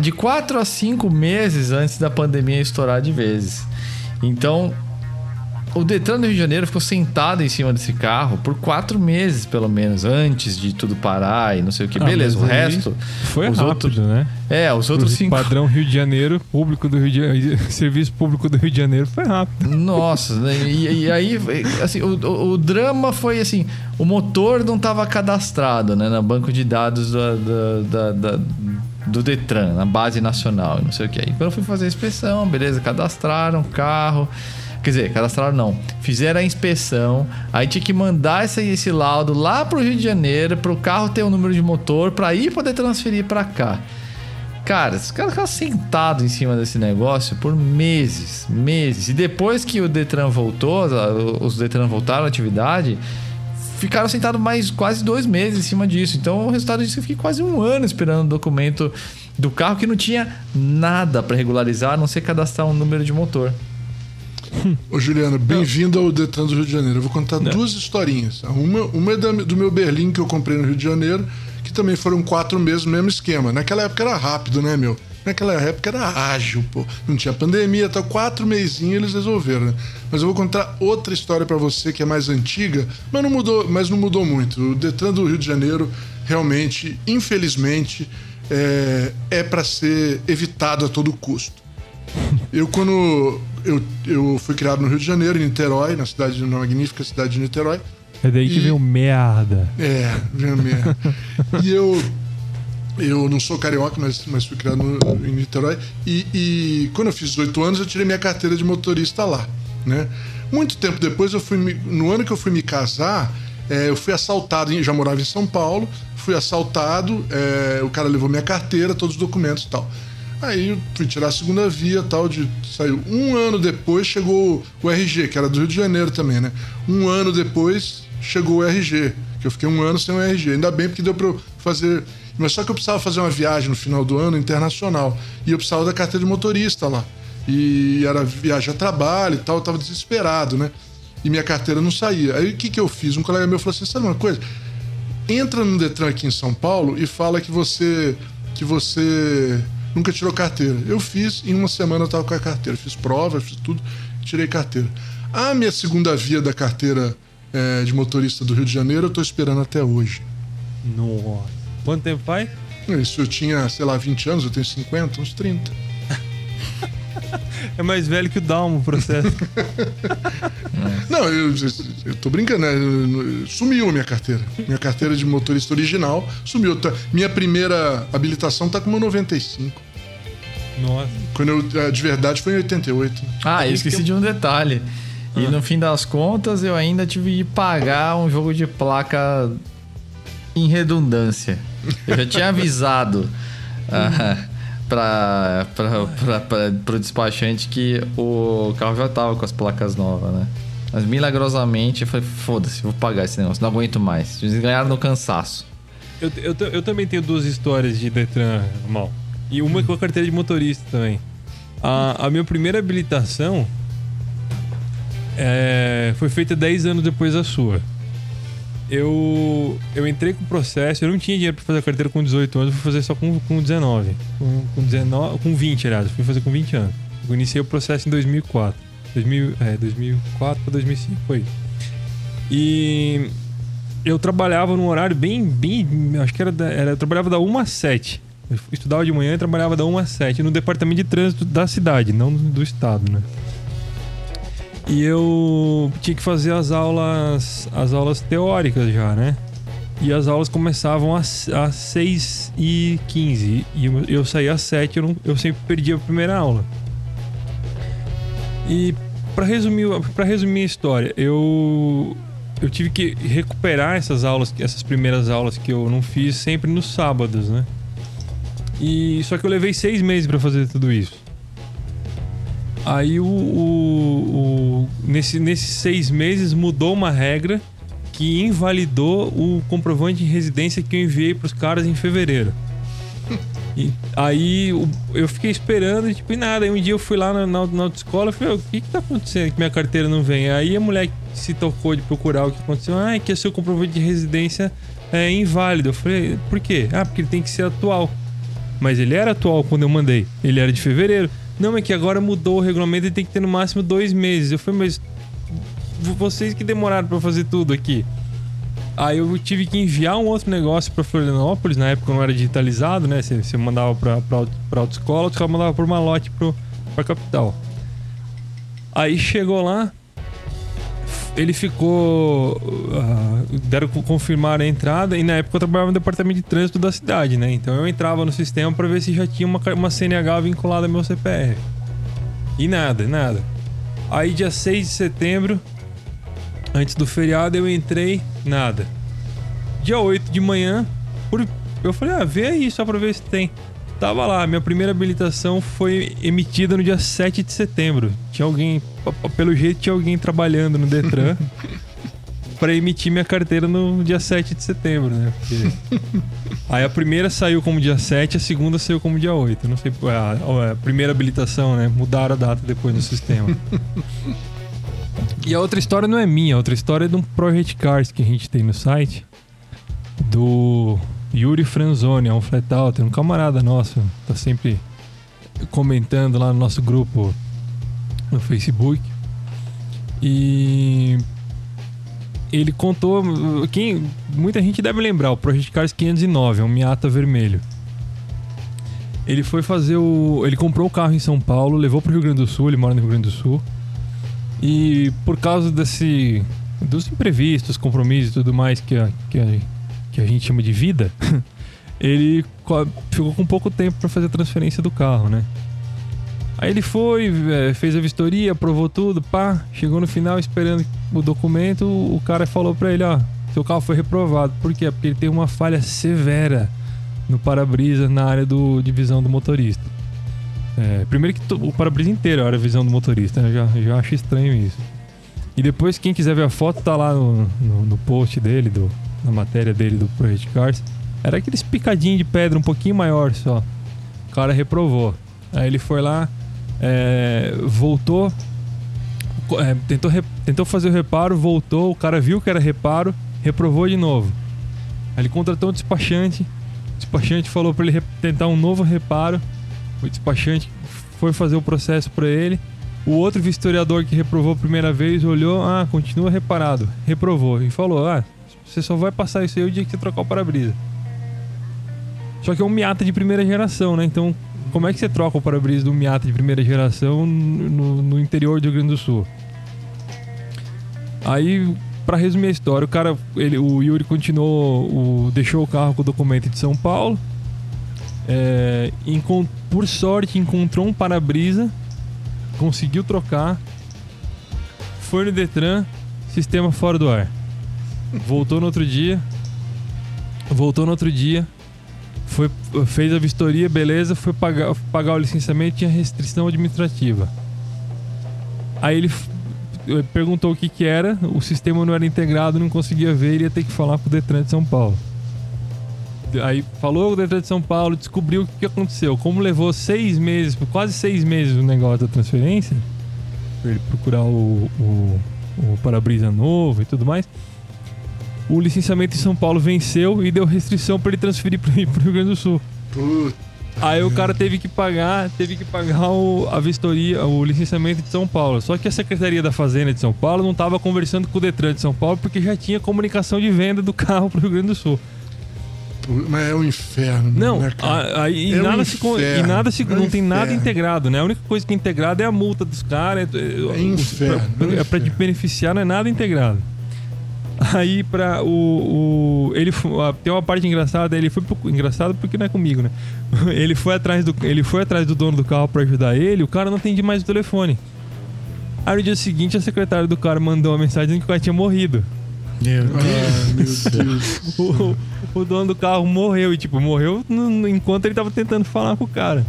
S1: de 4 a 5 meses antes da pandemia estourar de vezes. Então, o Detran do Rio de Janeiro ficou sentado em cima desse carro por quatro meses, pelo menos, antes de tudo parar e não sei o que. Ah, Beleza, o resto.
S5: Foi os rápido, outros, né?
S1: É, os outros cinco.
S5: Padrão Rio de Janeiro, público do Rio de Janeiro, [laughs] serviço público do Rio de Janeiro foi rápido.
S1: Nossa, né? e, e, aí, assim, o, o, drama foi assim: o motor não estava cadastrado, né, no banco de dados da, da, da, da do Detran, na base nacional, não sei o que. Aí quando eu fui fazer a inspeção, beleza, cadastraram o carro. Quer dizer, cadastraram não. Fizeram a inspeção, aí tinha que mandar esse, esse laudo lá pro Rio de Janeiro, pro carro ter o um número de motor, para ir poder transferir para cá. Cara, os caras ficaram sentados em cima desse negócio por meses, meses. E depois que o Detran voltou, os Detran voltaram à atividade, ficaram sentados mais quase dois meses em cima disso. Então o resultado disso eu fiquei quase um ano esperando o documento do carro que não tinha nada para regularizar, a não ser cadastrar um número de motor.
S4: Ô, Juliana, bem-vindo ao Detran do Rio de Janeiro. Eu vou contar Não. duas historinhas. Uma, uma é da, do meu Berlim que eu comprei no Rio de Janeiro, que também foram quatro meses, mesmo esquema. Naquela época era rápido, né, meu? Naquela época era ágil, pô. Não tinha pandemia, até quatro meizinhos eles resolveram, né? Mas eu vou contar outra história para você que é mais antiga, mas não mudou, mas não mudou muito. O Detran do Rio de Janeiro realmente, infelizmente, é, é para ser evitado a todo custo. Eu, quando eu, eu fui criado no Rio de Janeiro, em Niterói, na cidade, na magnífica cidade de Niterói.
S5: É daí que e... veio merda.
S4: É, veio merda. [laughs] e eu, eu não sou carioca, mas, mas fui criado no, em Niterói. E, e, quando eu fiz 18 anos, eu tirei minha carteira de motorista lá, né? Muito tempo depois, eu fui no ano que eu fui me casar, é, eu fui assaltado, já morava em São Paulo, fui assaltado, é, o cara levou minha carteira, todos os documentos e tal. Aí fui tirar a segunda via tal, de saiu. Um ano depois chegou o RG, que era do Rio de Janeiro também, né? Um ano depois chegou o RG, que eu fiquei um ano sem o RG. Ainda bem porque deu eu fazer Mas só que eu precisava fazer uma viagem no final do ano internacional. E eu precisava da carteira de motorista lá. E era viagem a trabalho e tal, eu tava desesperado, né? E minha carteira não saía. Aí o que, que eu fiz? Um colega meu falou assim: sabe uma coisa? Entra no Detran aqui em São Paulo e fala que você. que você nunca tirou carteira. Eu fiz, em uma semana eu tava com a carteira. Fiz prova, fiz tudo, tirei carteira. A minha segunda via da carteira é, de motorista do Rio de Janeiro eu tô esperando até hoje.
S2: Nossa. Quanto tempo faz?
S4: Isso eu tinha, sei lá, 20 anos, eu tenho 50, uns 30. [laughs]
S2: É mais velho que o Dalmo o processo. [laughs]
S4: Não, eu, eu tô brincando, né? Sumiu a minha carteira. Minha carteira de motorista original sumiu. Tá, minha primeira habilitação tá com uma 95.
S2: Nossa.
S4: Quando eu, de verdade foi em 88.
S1: Ah, eu esqueci de um detalhe. E ah. no fim das contas, eu ainda tive que pagar um jogo de placa em redundância. Eu já tinha avisado uh, para o despachante que o carro já tava com as placas novas, né? Mas milagrosamente eu falei, foda-se, vou pagar esse negócio, não aguento mais. Eles ganharam no cansaço.
S2: Eu, eu, eu também tenho duas histórias de Detran mal. E uma com a carteira de motorista também. A, a minha primeira habilitação é, foi feita 10 anos depois da sua. Eu, eu entrei com o processo, eu não tinha dinheiro para fazer a carteira com 18 anos, eu fui fazer só com, com 19. Com, com, 19, com 20, aliás, fui fazer com 20 anos. Eu iniciei o processo em 2004. 2000, é, 2004 para 2005, foi. E eu trabalhava num horário bem, bem acho que era, da, era eu trabalhava da 1 às 7. Eu estudava de manhã e trabalhava da 1 às 7 no departamento de trânsito da cidade, não do estado, né? E eu tinha que fazer as aulas, as aulas teóricas já, né? E as aulas começavam às, às 6 e 15 e eu, saía às 7, eu, não, eu sempre perdia a primeira aula. E para resumir, para resumir a história, eu eu tive que recuperar essas aulas, essas primeiras aulas que eu não fiz sempre nos sábados, né? E só que eu levei seis meses para fazer tudo isso. Aí o, o, o, nesse, nesses seis meses mudou uma regra que invalidou o comprovante de residência que eu enviei para os caras em fevereiro. E aí eu fiquei esperando, tipo, e nada. Aí um dia eu fui lá na, na, na autoescola e falei, o que que tá acontecendo que minha carteira não vem? Aí a mulher se tocou de procurar o que aconteceu. Ah, é que o seu comprovante de residência é inválido. Eu falei, por quê? Ah, porque ele tem que ser atual. Mas ele era atual quando eu mandei. Ele era de fevereiro. Não, é que agora mudou o regulamento e tem que ter no máximo dois meses. Eu falei, mas vocês que demoraram para fazer tudo aqui. Aí eu tive que enviar um outro negócio para Florianópolis, na época não era digitalizado, né? Você, você mandava para para autoescola, o mandava por malote para capital. Aí chegou lá, ele ficou. Uh, deram confirmar a entrada, e na época eu trabalhava no departamento de trânsito da cidade, né? Então eu entrava no sistema para ver se já tinha uma, uma CNH vinculada ao meu CPR. E nada, nada. Aí dia 6 de setembro, antes do feriado, eu entrei, nada. Dia 8 de manhã, por, eu falei, ah, vê aí só pra ver se tem. Tava lá, minha primeira habilitação foi emitida no dia 7 de setembro. Tinha alguém, pelo jeito, tinha alguém trabalhando no Detran [laughs] para emitir minha carteira no dia 7 de setembro, né? Porque... [laughs] Aí a primeira saiu como dia 7, a segunda saiu como dia 8. Não sei, a, a primeira habilitação, né? Mudaram a data depois no sistema. [laughs] e a outra história não é minha, a outra história é de um Project Cars que a gente tem no site do Yuri Franzoni, é um flat outer, um camarada nosso, tá sempre comentando lá no nosso grupo no Facebook. E ele contou, quem muita gente deve lembrar, o Project Cars 509, é um Miata vermelho. Ele foi fazer o, ele comprou o carro em São Paulo, levou para o Rio Grande do Sul, ele mora no Rio Grande do Sul. E por causa desse dos imprevistos, compromissos e tudo mais que a, que a que a gente chama de vida, [laughs] ele ficou com pouco tempo para fazer a transferência do carro, né? Aí ele foi, é, fez a vistoria, aprovou tudo, pá, chegou no final esperando o documento, o cara falou para ele, ó, seu carro foi reprovado. Por quê? Porque ele tem uma falha severa no para-brisa na área do, de visão do motorista. É, primeiro que o para-brisa inteiro era a visão do motorista, né? Já, já acho estranho isso. E depois, quem quiser ver a foto, tá lá no, no, no post dele, do, na matéria dele do Project Cars. Era aqueles picadinhos de pedra um pouquinho maior só. O cara reprovou. Aí ele foi lá, é, voltou, é, tentou, tentou fazer o reparo, voltou, o cara viu que era reparo, reprovou de novo. Aí ele contratou um despachante, o despachante falou para ele tentar um novo reparo. O despachante foi fazer o processo para ele. O outro vistoriador que reprovou a primeira vez olhou, ah, continua reparado, reprovou e falou: "Ah, você só vai passar isso aí o dia que você trocar o para-brisa". Só que é um Miata de primeira geração, né? Então, como é que você troca o para-brisa do Miata de primeira geração no, no interior do Rio Grande do Sul? Aí, para resumir a história, o cara, ele, o Yuri continuou, o, deixou o carro com o documento de São Paulo. É, por sorte, encontrou um para-brisa, conseguiu trocar, foi no Detran, sistema fora do ar. Voltou no outro dia, voltou no outro dia, foi, fez a vistoria, beleza, foi pagar, pagar o licenciamento, tinha restrição administrativa. Aí ele perguntou o que que era, o sistema não era integrado, não conseguia ver, ele ia ter que falar com o Detran de São Paulo. Aí falou o Detran de São Paulo, descobriu o que, aconteceu. Como levou seis meses, quase seis meses o negócio da transferência, pra ele procurar o, o, o para-brisa novo e tudo mais, o licenciamento em São Paulo venceu e deu restrição para ele transferir para o Rio Grande do Sul. Aí o cara teve que pagar, teve que pagar o, a vistoria, o licenciamento de São Paulo. Só que a Secretaria da Fazenda de São Paulo não estava conversando com o Detran de São Paulo porque já tinha comunicação de venda do carro para o Rio Grande do Sul.
S4: Mas é um inferno, né,
S2: não. Né, aí é nada um se, e nada se, é não tem nada integrado, né? A única coisa que é integrada é a multa dos caras. É,
S4: é, é inferno.
S2: É para te beneficiar, não é nada integrado. Aí para o, o, ele tem uma parte engraçada, ele foi engraçado porque não é comigo, né? [laughs] Ele foi atrás do ele foi atrás do dono do carro para ajudar ele, o cara não atendia mais o telefone. Aí no dia seguinte a secretária do cara mandou uma mensagem dizendo que o cara tinha morrido.
S4: Meu Deus. Ah, meu Deus.
S2: o, o, dono do carro morreu e tipo, morreu no, enquanto ele tava tentando falar com o cara.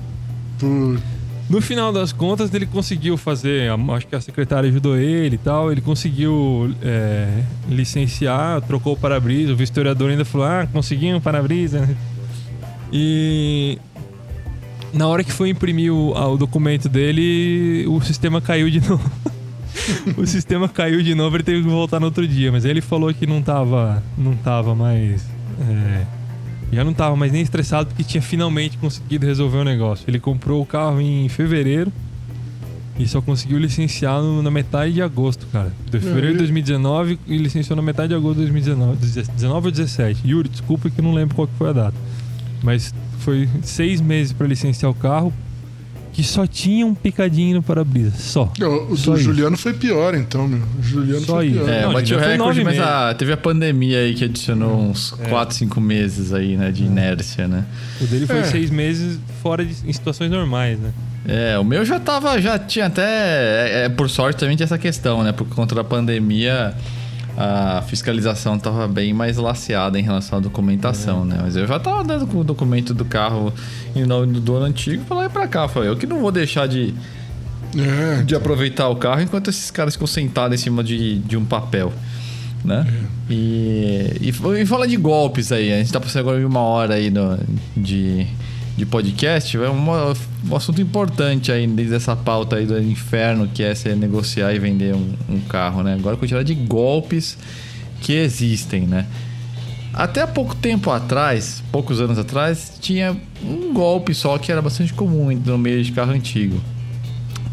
S2: No final das contas, ele conseguiu fazer, acho que a secretária ajudou ele e tal, ele conseguiu é, licenciar, trocou o para-brisa, o vistoriador ainda falou, ah, consegui um para-brisa. E na hora que foi imprimir o, o documento dele, o sistema caiu de [laughs] novo. [laughs] o sistema caiu de novo, ele teve que voltar no outro dia, mas ele falou que não tava, não tava mais... É, já não tava mais nem estressado porque tinha finalmente conseguido resolver o negócio. Ele comprou o carro em fevereiro e só conseguiu licenciar no, na metade de agosto, cara. De fevereiro de 2019 e licenciou na metade de agosto de 2019. 19 ou 17. Yuri, desculpa que eu não lembro qual que foi a data. Mas foi seis meses para licenciar o carro que só tinha um picadinho no para-brisa. Só.
S4: O, o
S2: só
S4: do isso. Juliano foi pior, então, meu. O Juliano
S1: só
S4: foi
S1: isso.
S4: pior.
S1: É, Não, bateu recorde, mas a, teve a pandemia aí que adicionou uns é. 4, 5 meses aí, né? De é. inércia, né?
S2: O dele foi é. seis meses fora de em situações normais, né?
S1: É, o meu já tava, já tinha até. É, é por sorte também tinha essa questão, né? Por conta da pandemia a fiscalização estava bem mais laceada em relação à documentação, né? Mas eu já estava dando com o documento do carro em nome do dono antigo e para cá. Falei, eu que não vou deixar de, é, de aproveitar o carro enquanto esses caras ficam sentados em cima de, de um papel. Né? É. E, e, e fala de golpes aí, a gente está passando agora uma hora aí no, de de podcast, é uma, um assunto importante aí desde essa pauta aí do inferno que é você negociar e vender um, um carro, né? Agora quantidade de golpes que existem, né? Até há pouco tempo atrás, poucos anos atrás, tinha um golpe só que era bastante comum no meio de carro antigo,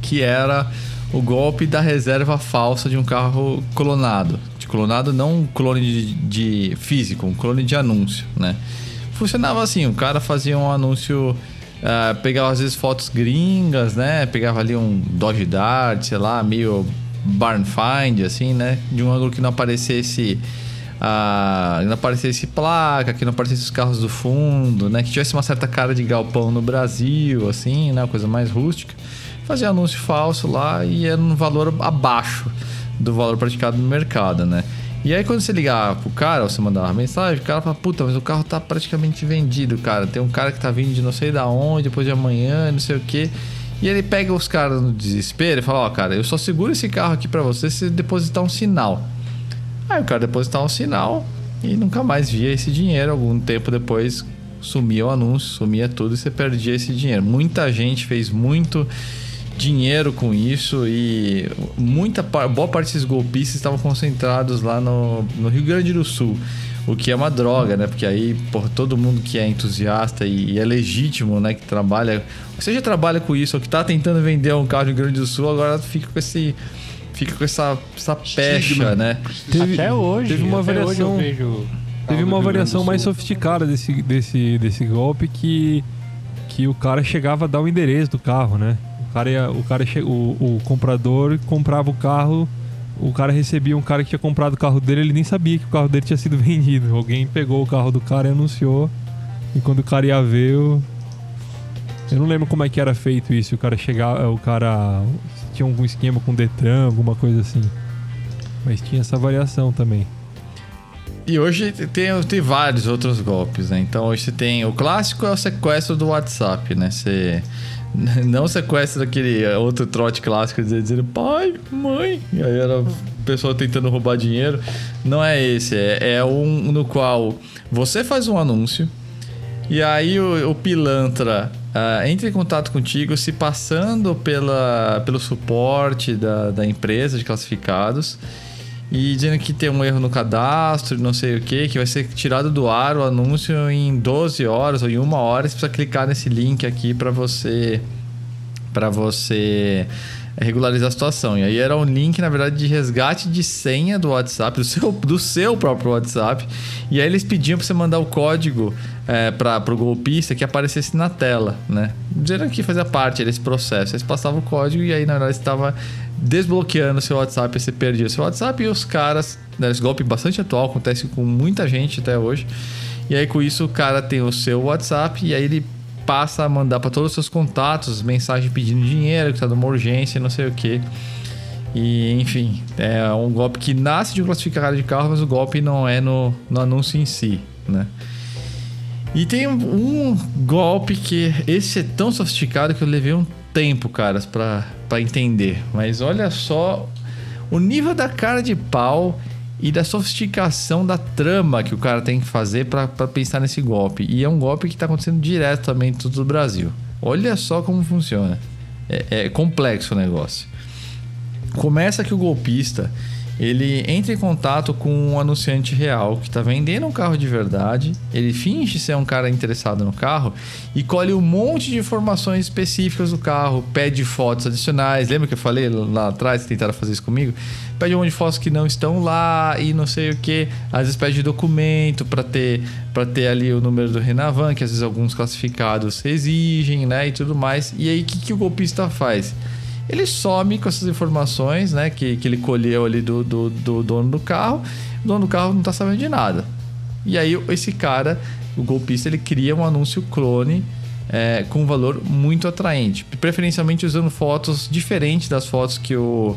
S1: que era o golpe da reserva falsa de um carro clonado. De clonado não um clone de, de físico, um clone de anúncio, né? funcionava assim: o cara fazia um anúncio. Uh, pegava às vezes fotos gringas, né? Pegava ali um Dodge Dart, sei lá, meio barn find, assim, né? De um ângulo que não aparecesse. Uh, não aparecesse placa, que não aparecesse os carros do fundo, né? Que tivesse uma certa cara de galpão no Brasil, assim, né? Uma coisa mais rústica. Fazia anúncio falso lá e era um valor abaixo do valor praticado no mercado, né? E aí quando você ligava pro cara, ou você mandava uma mensagem, o cara fala, puta, mas o carro tá praticamente vendido, cara. Tem um cara que tá vindo de não sei da onde, depois de amanhã, não sei o quê. E ele pega os caras no desespero e fala, ó, oh, cara, eu só seguro esse carro aqui para você se depositar um sinal. Aí o cara depositar um sinal, e nunca mais via esse dinheiro. Algum tempo depois sumia o anúncio, sumia tudo e você perdia esse dinheiro. Muita gente fez muito dinheiro com isso e muita boa parte desses golpistas estavam concentrados lá no, no Rio Grande do Sul. O que é uma droga, né? Porque aí, por todo mundo que é entusiasta e, e, é legítimo, né? Que trabalha, seja trabalha com isso ou que tá tentando vender um carro no Rio Grande do Sul, agora fica com esse fica com essa, essa pecha, né?
S2: Teve, até hoje.
S5: Teve uma variação. Teve uma variação mais sofisticada desse, desse, desse golpe que, que o cara chegava a dar o endereço do carro, né? O cara, ia, o, cara che, o, o comprador comprava o carro, o cara recebia um cara que tinha comprado o carro dele, ele nem sabia que o carro dele tinha sido [laughs] vendido. Alguém pegou o carro do cara e anunciou. E quando o cara ia ver, eu, eu não lembro como é que era feito isso. O cara chegava, o cara tinha algum esquema com Detran, alguma coisa assim. Mas tinha essa variação também.
S1: E hoje tem, tem vários outros golpes, né? Então hoje você tem. O clássico é o sequestro do WhatsApp, né? Você. [laughs] Não sequestro daquele outro trote clássico de dizer pai, mãe. E aí era a pessoa tentando roubar dinheiro. Não é esse. É, é um no qual você faz um anúncio. E aí o, o pilantra uh, entra em contato contigo se passando pela, pelo suporte da, da empresa de classificados e dizendo que tem um erro no cadastro, não sei o que, que vai ser tirado do ar o anúncio em 12 horas ou em uma hora. Você precisa clicar nesse link aqui para você para você regularizar a situação. E aí era um link, na verdade, de resgate de senha do WhatsApp, do seu, do seu próprio WhatsApp. E aí eles pediam para você mandar o código é, para o golpista que aparecesse na tela, né? Dizendo que fazia parte desse processo. Aí você passava o código e aí, na verdade, estava desbloqueando seu WhatsApp você perdia seu WhatsApp. E os caras, né, esse golpe bastante atual, acontece com muita gente até hoje. E aí, com isso, o cara tem o seu WhatsApp e aí ele passa a mandar para todos os seus contatos mensagem pedindo dinheiro, que está numa urgência, não sei o que. E, enfim, é um golpe que nasce de um classificador de carro, mas o golpe não é no, no anúncio em si, né? E tem um golpe que esse é tão sofisticado que eu levei um tempo, caras, para entender. Mas olha só o nível da cara de pau e da sofisticação da trama que o cara tem que fazer para pensar nesse golpe. E é um golpe que está acontecendo direto também em todo o Brasil. Olha só como funciona. É, é complexo o negócio. Começa que o golpista ele entra em contato com um anunciante real que está vendendo um carro de verdade. Ele finge ser um cara interessado no carro e colhe um monte de informações específicas do carro, pede fotos adicionais. Lembra que eu falei lá atrás que tentaram fazer isso comigo? Pede um monte de fotos que não estão lá e não sei o que. Às vezes pede documento para ter para ter ali o número do Renavan, que às vezes alguns classificados exigem, né, e tudo mais. E aí o que, que o golpista faz? Ele some com essas informações né, que, que ele colheu ali do, do, do dono do carro. O dono do carro não está sabendo de nada. E aí esse cara, o golpista, ele cria um anúncio clone é, com um valor muito atraente, preferencialmente usando fotos diferentes das fotos que o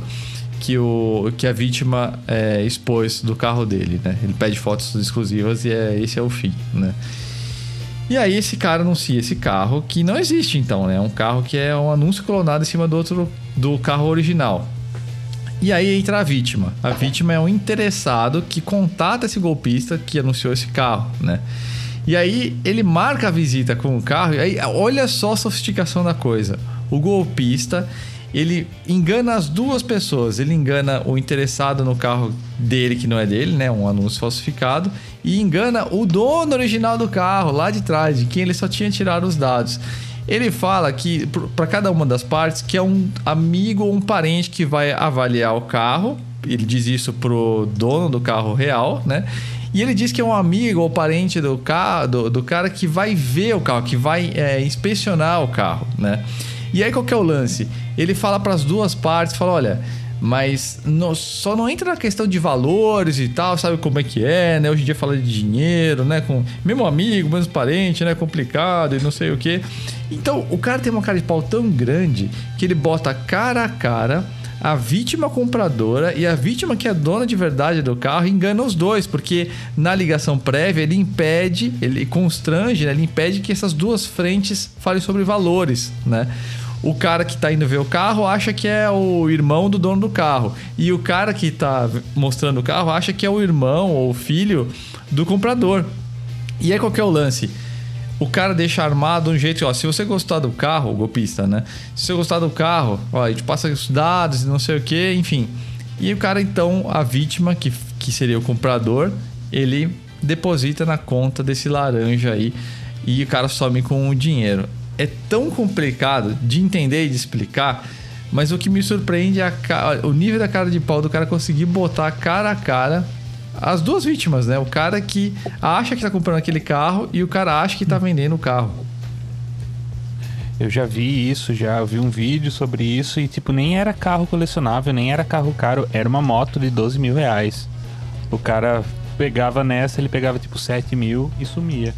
S1: que, o, que a vítima é, expôs do carro dele, né? Ele pede fotos exclusivas e é, esse é o fim, né? E aí esse cara anuncia esse carro que não existe então, né? É um carro que é um anúncio clonado em cima do outro do carro original. E aí entra a vítima. A vítima é um interessado que contata esse golpista que anunciou esse carro, né? E aí ele marca a visita com o carro e aí olha só a sofisticação da coisa. O golpista ele engana as duas pessoas. Ele engana o interessado no carro dele, que não é dele, né? Um anúncio falsificado. E engana o dono original do carro, lá de trás, de quem ele só tinha tirado os dados. Ele fala que, para cada uma das partes, que é um amigo ou um parente que vai avaliar o carro. Ele diz isso pro dono do carro real, né? E ele diz que é um amigo ou parente do, carro, do, do cara que vai ver o carro, que vai é, inspecionar o carro, né? E aí qual que é o lance? Ele fala para as duas partes, fala, olha, mas só não entra na questão de valores e tal, sabe como é que é, né? Hoje em dia fala de dinheiro, né? Com mesmo amigo, mesmo parente, né? Complicado e não sei o que. Então, o cara tem uma cara de pau tão grande que ele bota cara a cara a vítima compradora e a vítima que é dona de verdade do carro engana os dois, porque na ligação prévia ele impede, ele constrange, né? ele impede que essas duas frentes falem sobre valores, né? o cara que está indo ver o carro acha que é o irmão do dono do carro. E o cara que está mostrando o carro acha que é o irmão ou filho do comprador. E aí qual que é o lance? O cara deixa armado um jeito, ó, se você gostar do carro, golpista, né? Se você gostar do carro, ó, a gente passa os dados e não sei o que, enfim. E o cara, então, a vítima, que, que seria o comprador, ele deposita na conta desse laranja aí e o cara some com o dinheiro. É tão complicado de entender e de explicar, mas o que me surpreende é a, o nível da cara de pau do cara conseguir botar cara a cara as duas vítimas, né? O cara que acha que tá comprando aquele carro e o cara acha que tá vendendo o carro.
S3: Eu já vi isso, já vi um vídeo sobre isso e, tipo, nem era carro colecionável, nem era carro caro, era uma moto de 12 mil reais. O cara pegava nessa, ele pegava, tipo, 7 mil e sumia.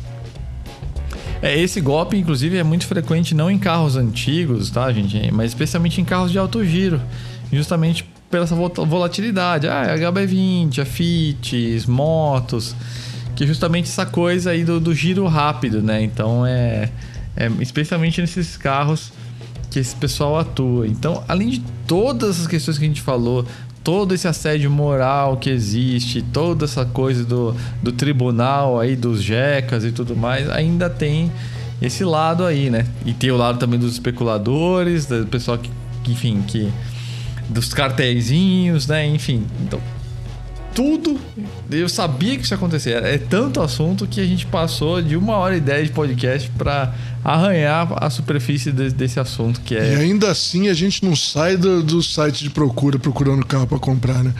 S1: É, esse golpe, inclusive, é muito frequente não em carros antigos, tá, gente? Mas especialmente em carros de alto giro. Justamente pela essa volatilidade. Ah, é HB20, a FITs, motos. Que é justamente essa coisa aí do, do giro rápido, né? Então é, é especialmente nesses carros que esse pessoal atua. Então, além de todas as questões que a gente falou, todo esse assédio moral que existe, toda essa coisa do, do tribunal aí, dos jecas e tudo mais, ainda tem esse lado aí, né? E tem o lado também dos especuladores, do pessoal que, enfim, que dos cartéisinhos, né? Enfim, então tudo. Eu sabia que isso ia acontecer. É tanto assunto que a gente passou de uma hora e dez de podcast para arranhar a superfície de, desse assunto que é.
S4: E ainda assim a gente não sai do, do site de procura procurando carro para comprar, né?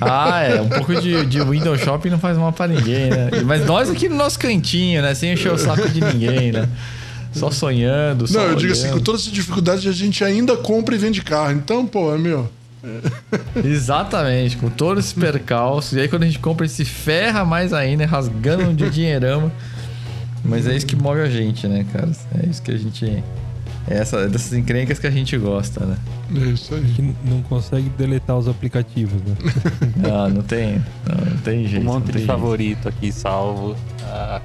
S1: Ah, é. Um pouco de, de window shopping não faz mal para ninguém, né? Mas nós aqui no nosso cantinho, né? Sem encher o saco de ninguém, né? Só sonhando, só
S4: Não, eu
S1: olhando.
S4: digo assim, com todas essas dificuldades a gente ainda compra e vende carro. Então, pô, é meu. [laughs]
S1: Exatamente, com todos esses percalços. E aí quando a gente compra, a gente se ferra mais ainda, rasgando de [laughs] dinheirama. Mas é isso que move a gente, né, cara? É isso que a gente. É essa, dessas encrencas que a gente gosta, né?
S4: É isso aí.
S2: Que não consegue deletar os aplicativos, né? [laughs]
S1: não, não tem. Não, não tem jeito.
S3: Um monte de
S1: jeito.
S3: favorito aqui salvo. Ah.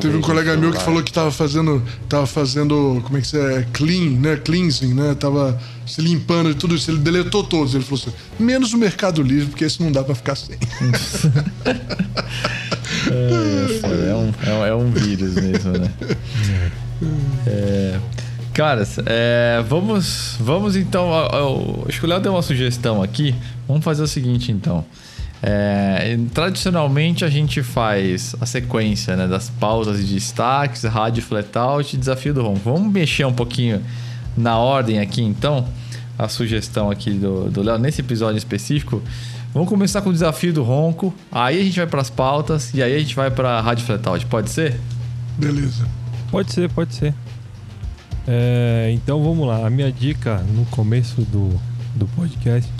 S4: Teve um colega meu que falou que tava fazendo, tava fazendo, como é que é, clean, né, cleansing, né, tava se limpando de tudo isso, ele deletou todos, ele falou assim, menos o Mercado Livre, porque esse não dá para ficar sem.
S1: é, é, um, é, um, vírus mesmo, né? [laughs] É, caras, é, vamos, vamos então, acho que o Léo deu uma sugestão aqui, vamos fazer o seguinte então, é, tradicionalmente a gente faz a sequência né, das pausas e destaques, rádio flatout e desafio do ronco. Vamos mexer um pouquinho na ordem aqui então, a sugestão aqui do Léo nesse episódio específico. Vamos começar com o desafio do ronco, aí a gente vai para as pautas e aí a gente vai para a rádio flatout. Pode ser?
S4: Beleza.
S2: Pode ser, pode ser. É, então vamos lá. A minha dica no começo do, do podcast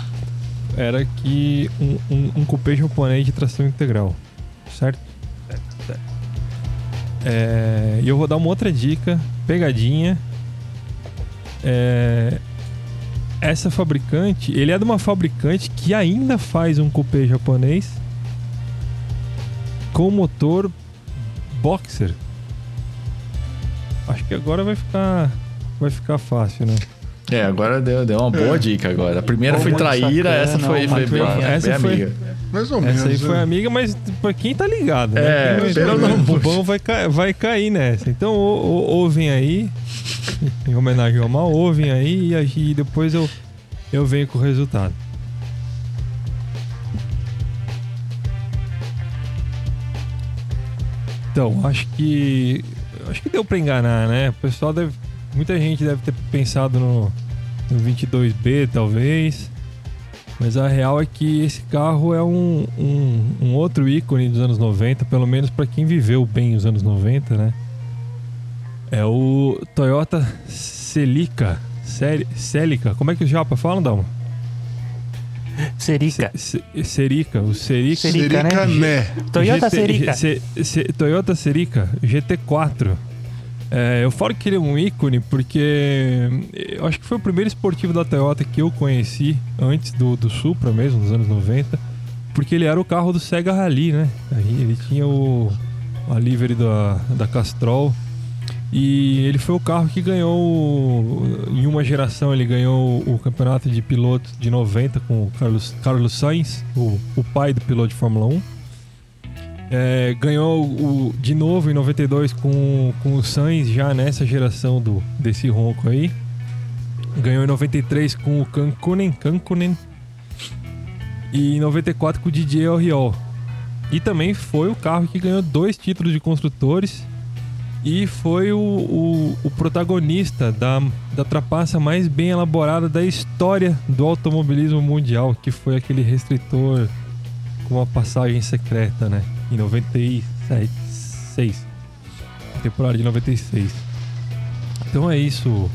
S2: era que um, um, um cupê japonês de tração integral, certo? É, e eu vou dar uma outra dica, pegadinha. É, essa fabricante, ele é de uma fabricante que ainda faz um cupê japonês com motor boxer. Acho que agora vai ficar vai ficar fácil, né?
S1: É, agora deu, deu uma boa é. dica agora. A primeira foi traíra, sacana, essa foi, foi bem, essa bem foi, amiga.
S4: Mais ou menos.
S2: Essa aí foi é. amiga, mas pra quem tá ligado, né?
S1: É, pelo
S2: não, o bobão vai, vai cair nessa. Então ouvem aí, [laughs] em homenagem ao mal, ouvem aí e, depois eu, eu venho com o resultado. Então, acho que. Acho que deu pra enganar, né? O pessoal deve Muita gente deve ter pensado no, no 22B, talvez. Mas a real é que esse carro é um, um, um outro ícone dos anos 90, pelo menos para quem viveu bem os anos 90, né? É o Toyota Celica. Celica. Como é que o Japa fala, Dalma?
S3: Serica.
S2: Serica. O Serica.
S4: Serica, né? né?
S3: Toyota Serica.
S2: Toyota Serica GT4. É, eu falo que ele é um ícone porque eu acho que foi o primeiro esportivo da Toyota que eu conheci antes do, do Supra mesmo, nos anos 90, porque ele era o carro do Sega Rally, né? Ele tinha o a livery da, da Castrol E ele foi o carro que ganhou, em uma geração, ele ganhou o campeonato de pilotos de 90 com o Carlos, Carlos Sainz, o, o pai do piloto de Fórmula 1. É, ganhou o, de novo em 92 com, com o Sainz, já nessa geração do, desse ronco aí. Ganhou em 93 com o Cancunen, Cancunen. E em 94 com o DJ Oriol. E também foi o carro que ganhou dois títulos de construtores e foi o, o, o, protagonista da, da trapaça mais bem elaborada da história do automobilismo mundial, que foi aquele restritor com uma passagem secreta, né? Em 97, 6. Temporada de 96. Então é isso.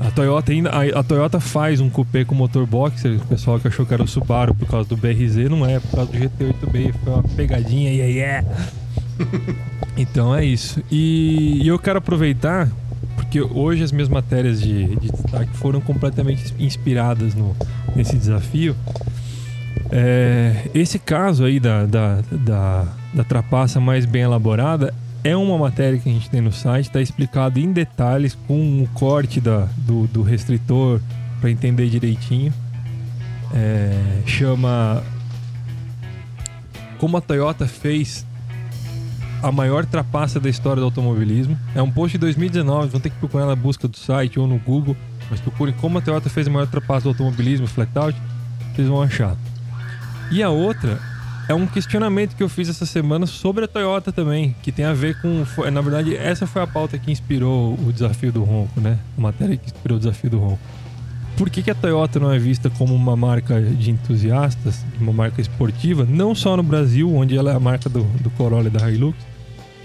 S2: A Toyota ainda a, a, Toyota faz um coupé com motor boxer. O pessoal que achou que era o Subaru por causa do BRZ não é, por causa do GT8B. Foi uma pegadinha, [laughs] então é isso. E, e, eu quero aproveitar, porque hoje as minhas matérias de, de destaque foram completamente inspiradas no, nesse desafio. É, esse caso aí da, da, da, da trapaça mais bem elaborada é uma matéria que a gente tem no site, está explicado em detalhes com um corte da, do, do restritor para entender direitinho. É, chama Como a Toyota fez a maior trapaça da história do automobilismo. É um post de 2019, vão ter que procurar na busca do site ou no Google, mas procurem como a Toyota fez a maior trapaça do automobilismo, Flatout, vocês vão achar. E a outra é um questionamento que eu fiz essa semana sobre a Toyota também, que tem a ver com. Na verdade, essa foi a pauta que inspirou o desafio do Ronco, né? A matéria que inspirou o desafio do Ronco. Por que, que a Toyota não é vista como uma marca de entusiastas, uma marca esportiva, não só no Brasil, onde ela é a marca do, do Corolla e da Hilux,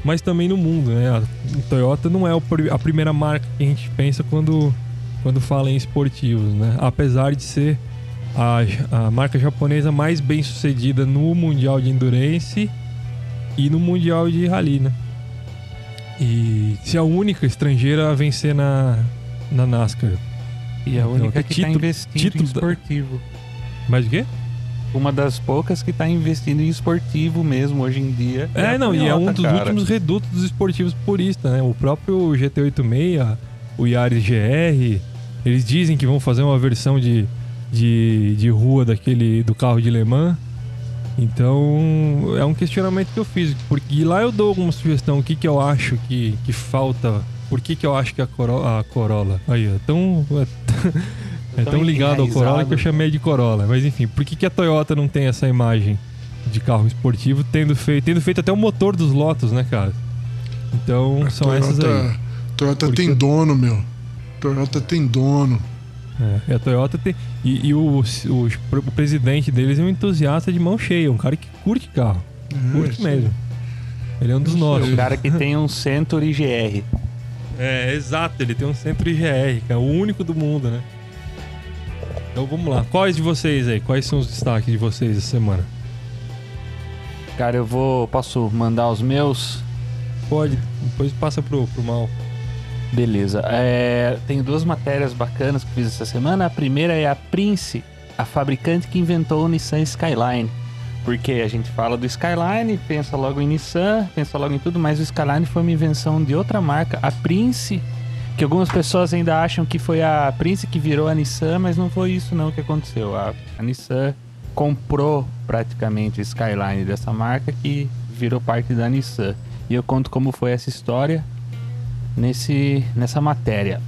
S2: mas também no mundo, né? A Toyota não é a primeira marca que a gente pensa quando, quando fala em esportivos, né? Apesar de ser a, a marca japonesa mais bem sucedida no Mundial de Endurance e no Mundial de Rally, né? E ser a única estrangeira a vencer na, na NASCAR.
S3: E a única então, que está investindo título em esportivo.
S2: Da... Mais o quê?
S3: Uma das poucas que está investindo em esportivo mesmo hoje em dia.
S2: É, é não, e é um dos cara. últimos redutos dos esportivos puristas, né? O próprio GT86, o Yaris GR, eles dizem que vão fazer uma versão de de, de rua daquele do carro de Le Mans. Então é um questionamento que eu fiz. Porque lá eu dou alguma sugestão, o que, que eu acho que, que falta. Por que, que eu acho que a, Coro a Corolla. Aí, [laughs] é tão. É, é tão ligado ao Corolla que eu chamei de Corolla. Mas enfim, por que, que a Toyota não tem essa imagem de carro esportivo, tendo feito, tendo feito até o motor dos Lotus, né, cara? Então a são Toyota, essas aí.
S4: Toyota tem dono, meu. Toyota tem dono.
S2: É, e a Toyota tem. E, e o, o, o, presidente deles é um entusiasta de mão cheia, um cara que curte carro. É, curte mesmo. Ele é um dos nossos.
S3: Um cara que tem um Century GR.
S2: É, exato, ele tem um Century GR, que é o único do mundo, né? Então vamos lá. Quais de vocês aí? Quais são os destaques de vocês essa semana?
S3: Cara, eu vou. Posso mandar os meus?
S2: Pode, depois passa pro, pro mal.
S3: Beleza. É, tenho duas matérias bacanas que fiz essa semana. A primeira é a Prince, a fabricante que inventou o Nissan Skyline. Porque a gente fala do Skyline, pensa logo em Nissan, pensa logo em tudo, mas o Skyline foi uma invenção de outra marca, a Prince, que algumas pessoas ainda acham que foi a Prince que virou a Nissan, mas não foi isso não que aconteceu. A, a Nissan comprou praticamente o Skyline dessa marca que virou parte da Nissan. E eu conto como foi essa história nesse, nessa matéria.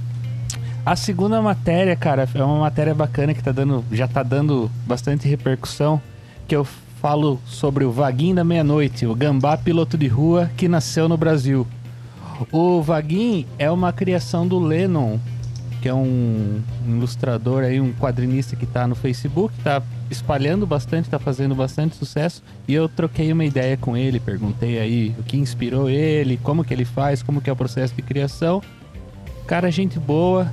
S3: A segunda matéria, cara, é uma matéria bacana que tá dando, já tá dando bastante repercussão, que eu falo sobre o Vaguinho da Meia-Noite, o gambá piloto de rua que nasceu no Brasil. O Vaguinho é uma criação do Lennon, que é um, ilustrador aí, um quadrinista que tá no Facebook, tá espalhando bastante, tá fazendo bastante sucesso. E eu troquei uma ideia com ele, perguntei aí o que inspirou ele, como que ele faz, como que é o processo de criação. Cara, gente boa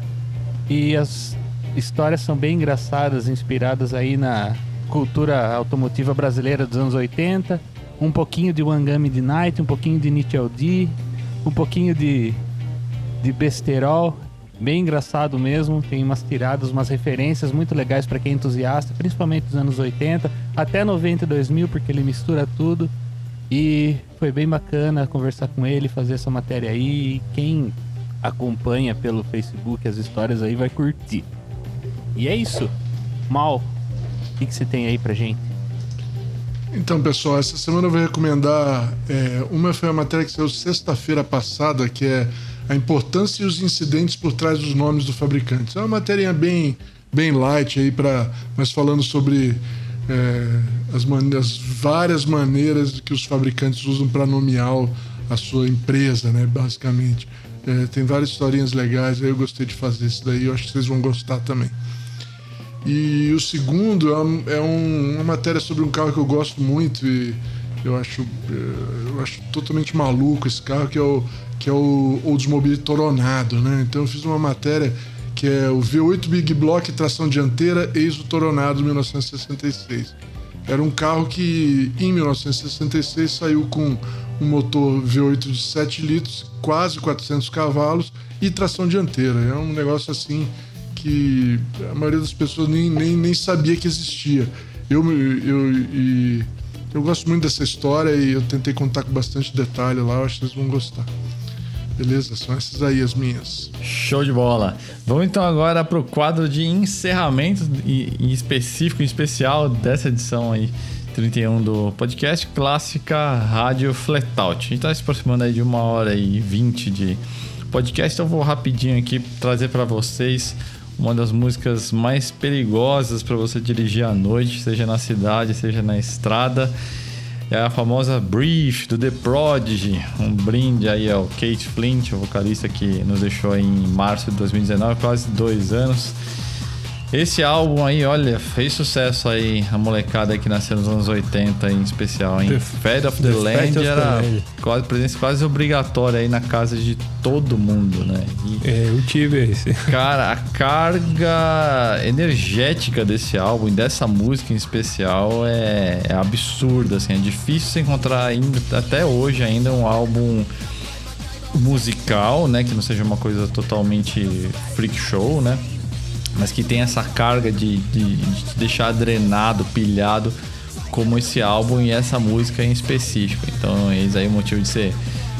S3: e as histórias são bem engraçadas, inspiradas aí na cultura automotiva brasileira dos anos 80. Um pouquinho de Wangami de Night, um pouquinho de Nichel D, um pouquinho de, de besterol Bem engraçado mesmo, tem umas tiradas, umas referências muito legais para quem é entusiasta, principalmente dos anos 80, até 90 e 2000, porque ele mistura tudo. E foi bem bacana conversar com ele, fazer essa matéria aí. Quem acompanha pelo Facebook as histórias aí vai curtir. E é isso. Mal, o que, que você tem aí pra gente?
S4: Então, pessoal, essa semana eu vou recomendar. É, uma foi a matéria que saiu sexta-feira passada, que é a importância e os incidentes por trás dos nomes do fabricante. É uma matéria bem, bem light aí, pra, mas falando sobre é, as, as, várias maneiras que os fabricantes usam para nomear a sua empresa, né, basicamente. É, tem várias historinhas legais, eu gostei de fazer isso daí, eu acho que vocês vão gostar também. E o segundo é, é um, uma matéria sobre um carro que eu gosto muito e eu acho, é, eu acho totalmente maluco esse carro, que é o, que é o Oldsmobile Toronado, né? Então eu fiz uma matéria que é o V8 Big Block tração dianteira ex o Toronado 1966. Era um carro que em 1966 saiu com um motor V8 de 7 litros, quase 400 cavalos e tração dianteira. É um negócio assim que a maioria das pessoas nem, nem, nem sabia que existia. Eu, eu, e, eu gosto muito dessa história e eu tentei contar com bastante detalhe lá, eu acho que vocês vão gostar. Beleza? São essas aí as minhas.
S1: Show de bola. Vamos então agora para o quadro de encerramento em específico, em especial dessa edição aí 31 do podcast Clássica Rádio Flatout. A gente está se aproximando aí de uma hora e vinte de podcast, então eu vou rapidinho aqui trazer para vocês uma das músicas mais perigosas para você dirigir à noite, seja na cidade, seja na estrada. É a famosa Brief do The Prodigy, um brinde aí ao Kate Flint, o vocalista que nos deixou em março de 2019, quase dois anos. Esse álbum aí, olha, fez sucesso aí, a molecada que nasceu nos anos 80 em especial, hein? The Fed of the, the Land of era the Land. quase presença quase obrigatória aí na casa de todo mundo, né?
S2: E, é, eu tive esse. [laughs]
S1: Cara, a carga energética desse álbum e dessa música em especial é, é absurda, assim, é difícil encontrar ainda, até hoje ainda um álbum musical, né, que não seja uma coisa totalmente freak show, né? Mas que tem essa carga de, de, de te deixar drenado, pilhado, como esse álbum e essa música em específico. Então, eis aí o motivo de ser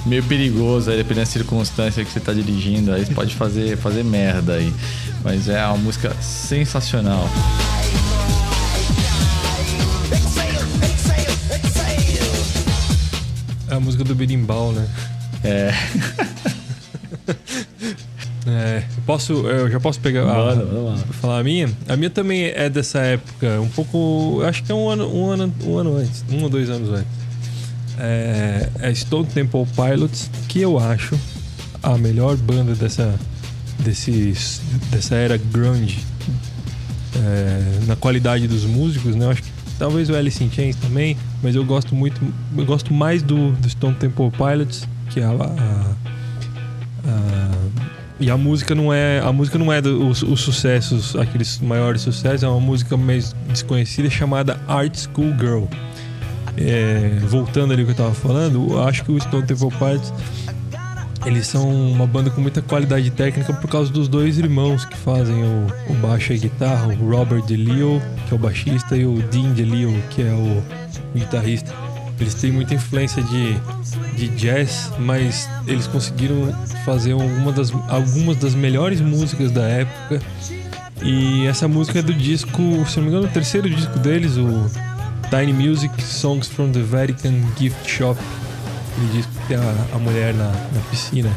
S1: meio perigoso, aí, dependendo da circunstância que você está dirigindo, aí você pode fazer, fazer merda aí. Mas é uma música sensacional.
S2: É a música do Berimbau, né?
S1: É. [laughs]
S2: Posso, eu já posso pegar a, falar a minha? A minha também é dessa época, um pouco, acho que é um ano, um ano, um ano antes, um ou dois anos antes. É, é Stone Temple Pilots, que eu acho a melhor banda dessa, desses, dessa era grunge é, na qualidade dos músicos, né? Eu acho que talvez o Alice in Chains também, mas eu gosto muito, eu gosto mais do, do Stone Temple Pilots, que é a, a, a e a música não é. A música não é os sucessos, aqueles maiores sucessos, é uma música mais desconhecida chamada Art School Girl. É, voltando ali ao que eu tava falando, acho que o Stone Temple Pilots eles são uma banda com muita qualidade técnica por causa dos dois irmãos que fazem o, o baixo e a guitarra, o Robert DeLeo, que é o baixista, e o Dean DeLeo, que é o guitarrista. Eles têm muita influência de de jazz, mas eles conseguiram fazer uma das, algumas das melhores músicas da época. E essa música é do disco, se não me engano, o terceiro disco deles, o Tiny Music Songs from the Vatican Gift Shop. Aquele disco que tem a, a mulher na, na piscina,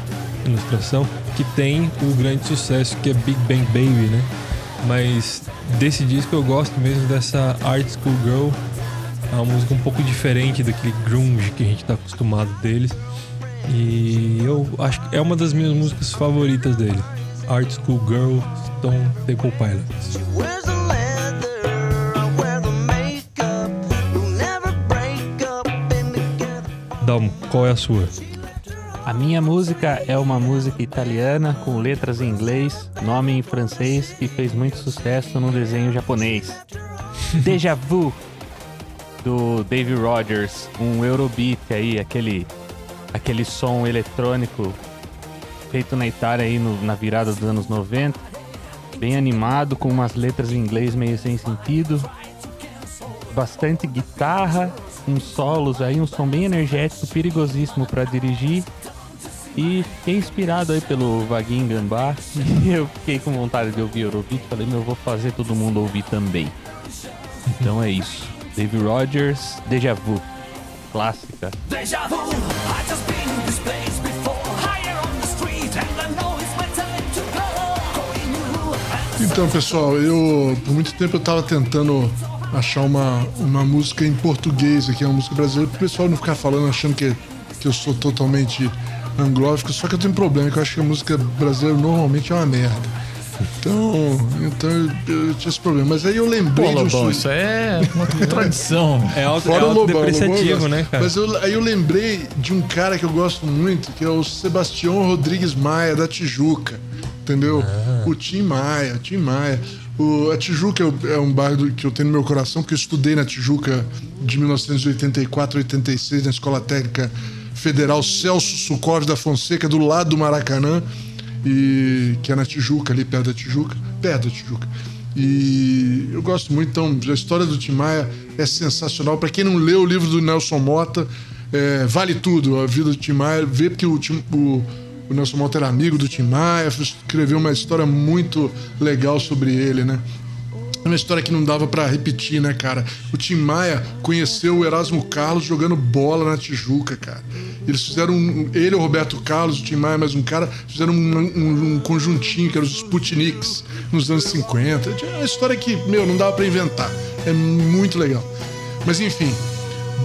S2: ilustração, que tem o grande sucesso que é Big Bang Baby, né? Mas desse disco eu gosto mesmo dessa Art School Girl é uma música um pouco diferente daquele grunge que a gente tá acostumado deles. E eu acho que é uma das minhas músicas favoritas dele. Art School Girl, Stone Temple Pilots. Dalmo, qual é a sua?
S3: A minha música é uma música italiana com letras em inglês, nome em francês que fez muito sucesso no desenho japonês. [laughs] Deja Vu do Dave Rogers, um Eurobeat aí, aquele, aquele som eletrônico feito na Itália aí no, na virada dos anos 90, bem animado, com umas letras em inglês meio sem sentido, bastante guitarra uns solos aí, um som bem energético, perigosíssimo para dirigir. E fiquei inspirado aí pelo Vaguinho Gambá. [laughs] E eu fiquei com vontade de ouvir Eurobeat. Falei, meu, eu vou fazer todo mundo ouvir também. Então é isso. Dave Rogers, Deja Vu. Clássica. Deja vu, I just been this place before. Higher on the street and I know it's my time to
S4: go. Então, pessoal, eu por muito tempo eu tava tentando achar uma, uma música em português aqui, uma música brasileira, para o pessoal não ficar falando achando que, que eu sou totalmente anglófico, só que eu tenho um problema, que eu acho que a música brasileira normalmente é uma merda. Então, então eu, tinha esse problema. Mas aí eu lembrei
S1: Pô, Lobão, de um... isso é uma contradição.
S2: é auto, Fora é autodepreciativo, né, cara?
S4: Mas eu, aí eu lembrei de um cara que eu gosto muito, que é o Sebastião Rodrigues Maia, da Tijuca. Entendeu? Ah. O Tim Maia, Tim Maia. O, a Tijuca é um bairro que eu tenho no meu coração, porque eu estudei na Tijuca de 1984 a 86, na Escola Técnica Federal Celso Sucov da Fonseca, do lado do Maracanã, e que é na Tijuca, ali perto da Tijuca, perto da Tijuca. E eu gosto muito, então, a história do Tim Maia é sensacional. Para quem não leu o livro do Nelson Mota, é, vale tudo. A vida do Tim Maia, vê porque o, o o Nelson Mota era amigo do Tim Maia, escreveu uma história muito legal sobre ele, né? É uma história que não dava para repetir, né, cara? O Tim Maia conheceu o Erasmo Carlos jogando bola na Tijuca, cara. Eles fizeram. Ele, o Roberto Carlos, o Tim Maia, mais um cara, fizeram um, um, um conjuntinho, que era os Sputniks, nos anos 50. É uma história que, meu, não dava para inventar. É muito legal. Mas enfim,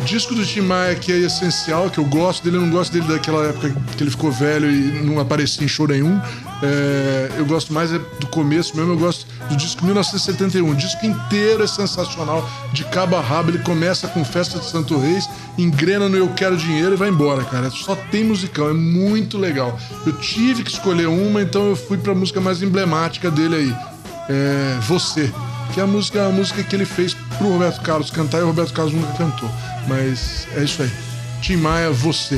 S4: disco do Tim Maia que é essencial, que eu gosto dele, eu não gosto dele daquela época que ele ficou velho e não aparecia em show nenhum. É, eu gosto mais é do começo mesmo, eu gosto do disco 1971. O disco inteiro é sensacional, de cabo a rabo. Ele começa com Festa de Santo Reis, engrena no Eu Quero Dinheiro e vai embora, cara. Só tem musicão, é muito legal. Eu tive que escolher uma, então eu fui pra música mais emblemática dele aí. É, Você que é a música, a música que ele fez pro Roberto Carlos cantar e o Roberto Carlos nunca cantou. Mas é isso aí. Tim Maia, você.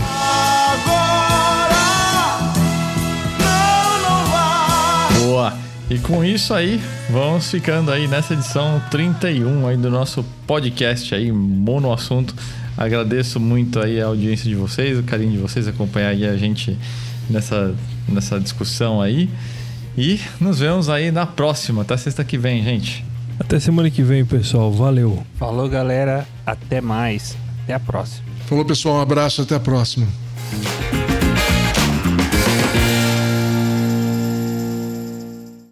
S1: Boa. E com isso aí, vamos ficando aí nessa edição 31 aí do nosso podcast aí, Mono Assunto. Agradeço muito aí a audiência de vocês, o carinho de vocês acompanhar aí a gente nessa, nessa discussão aí. E nos vemos aí na próxima, até sexta que vem, gente.
S5: Até semana que vem, pessoal. Valeu.
S3: Falou, galera. Até mais. Até a próxima.
S4: Falou, pessoal. Um abraço. Até a próxima.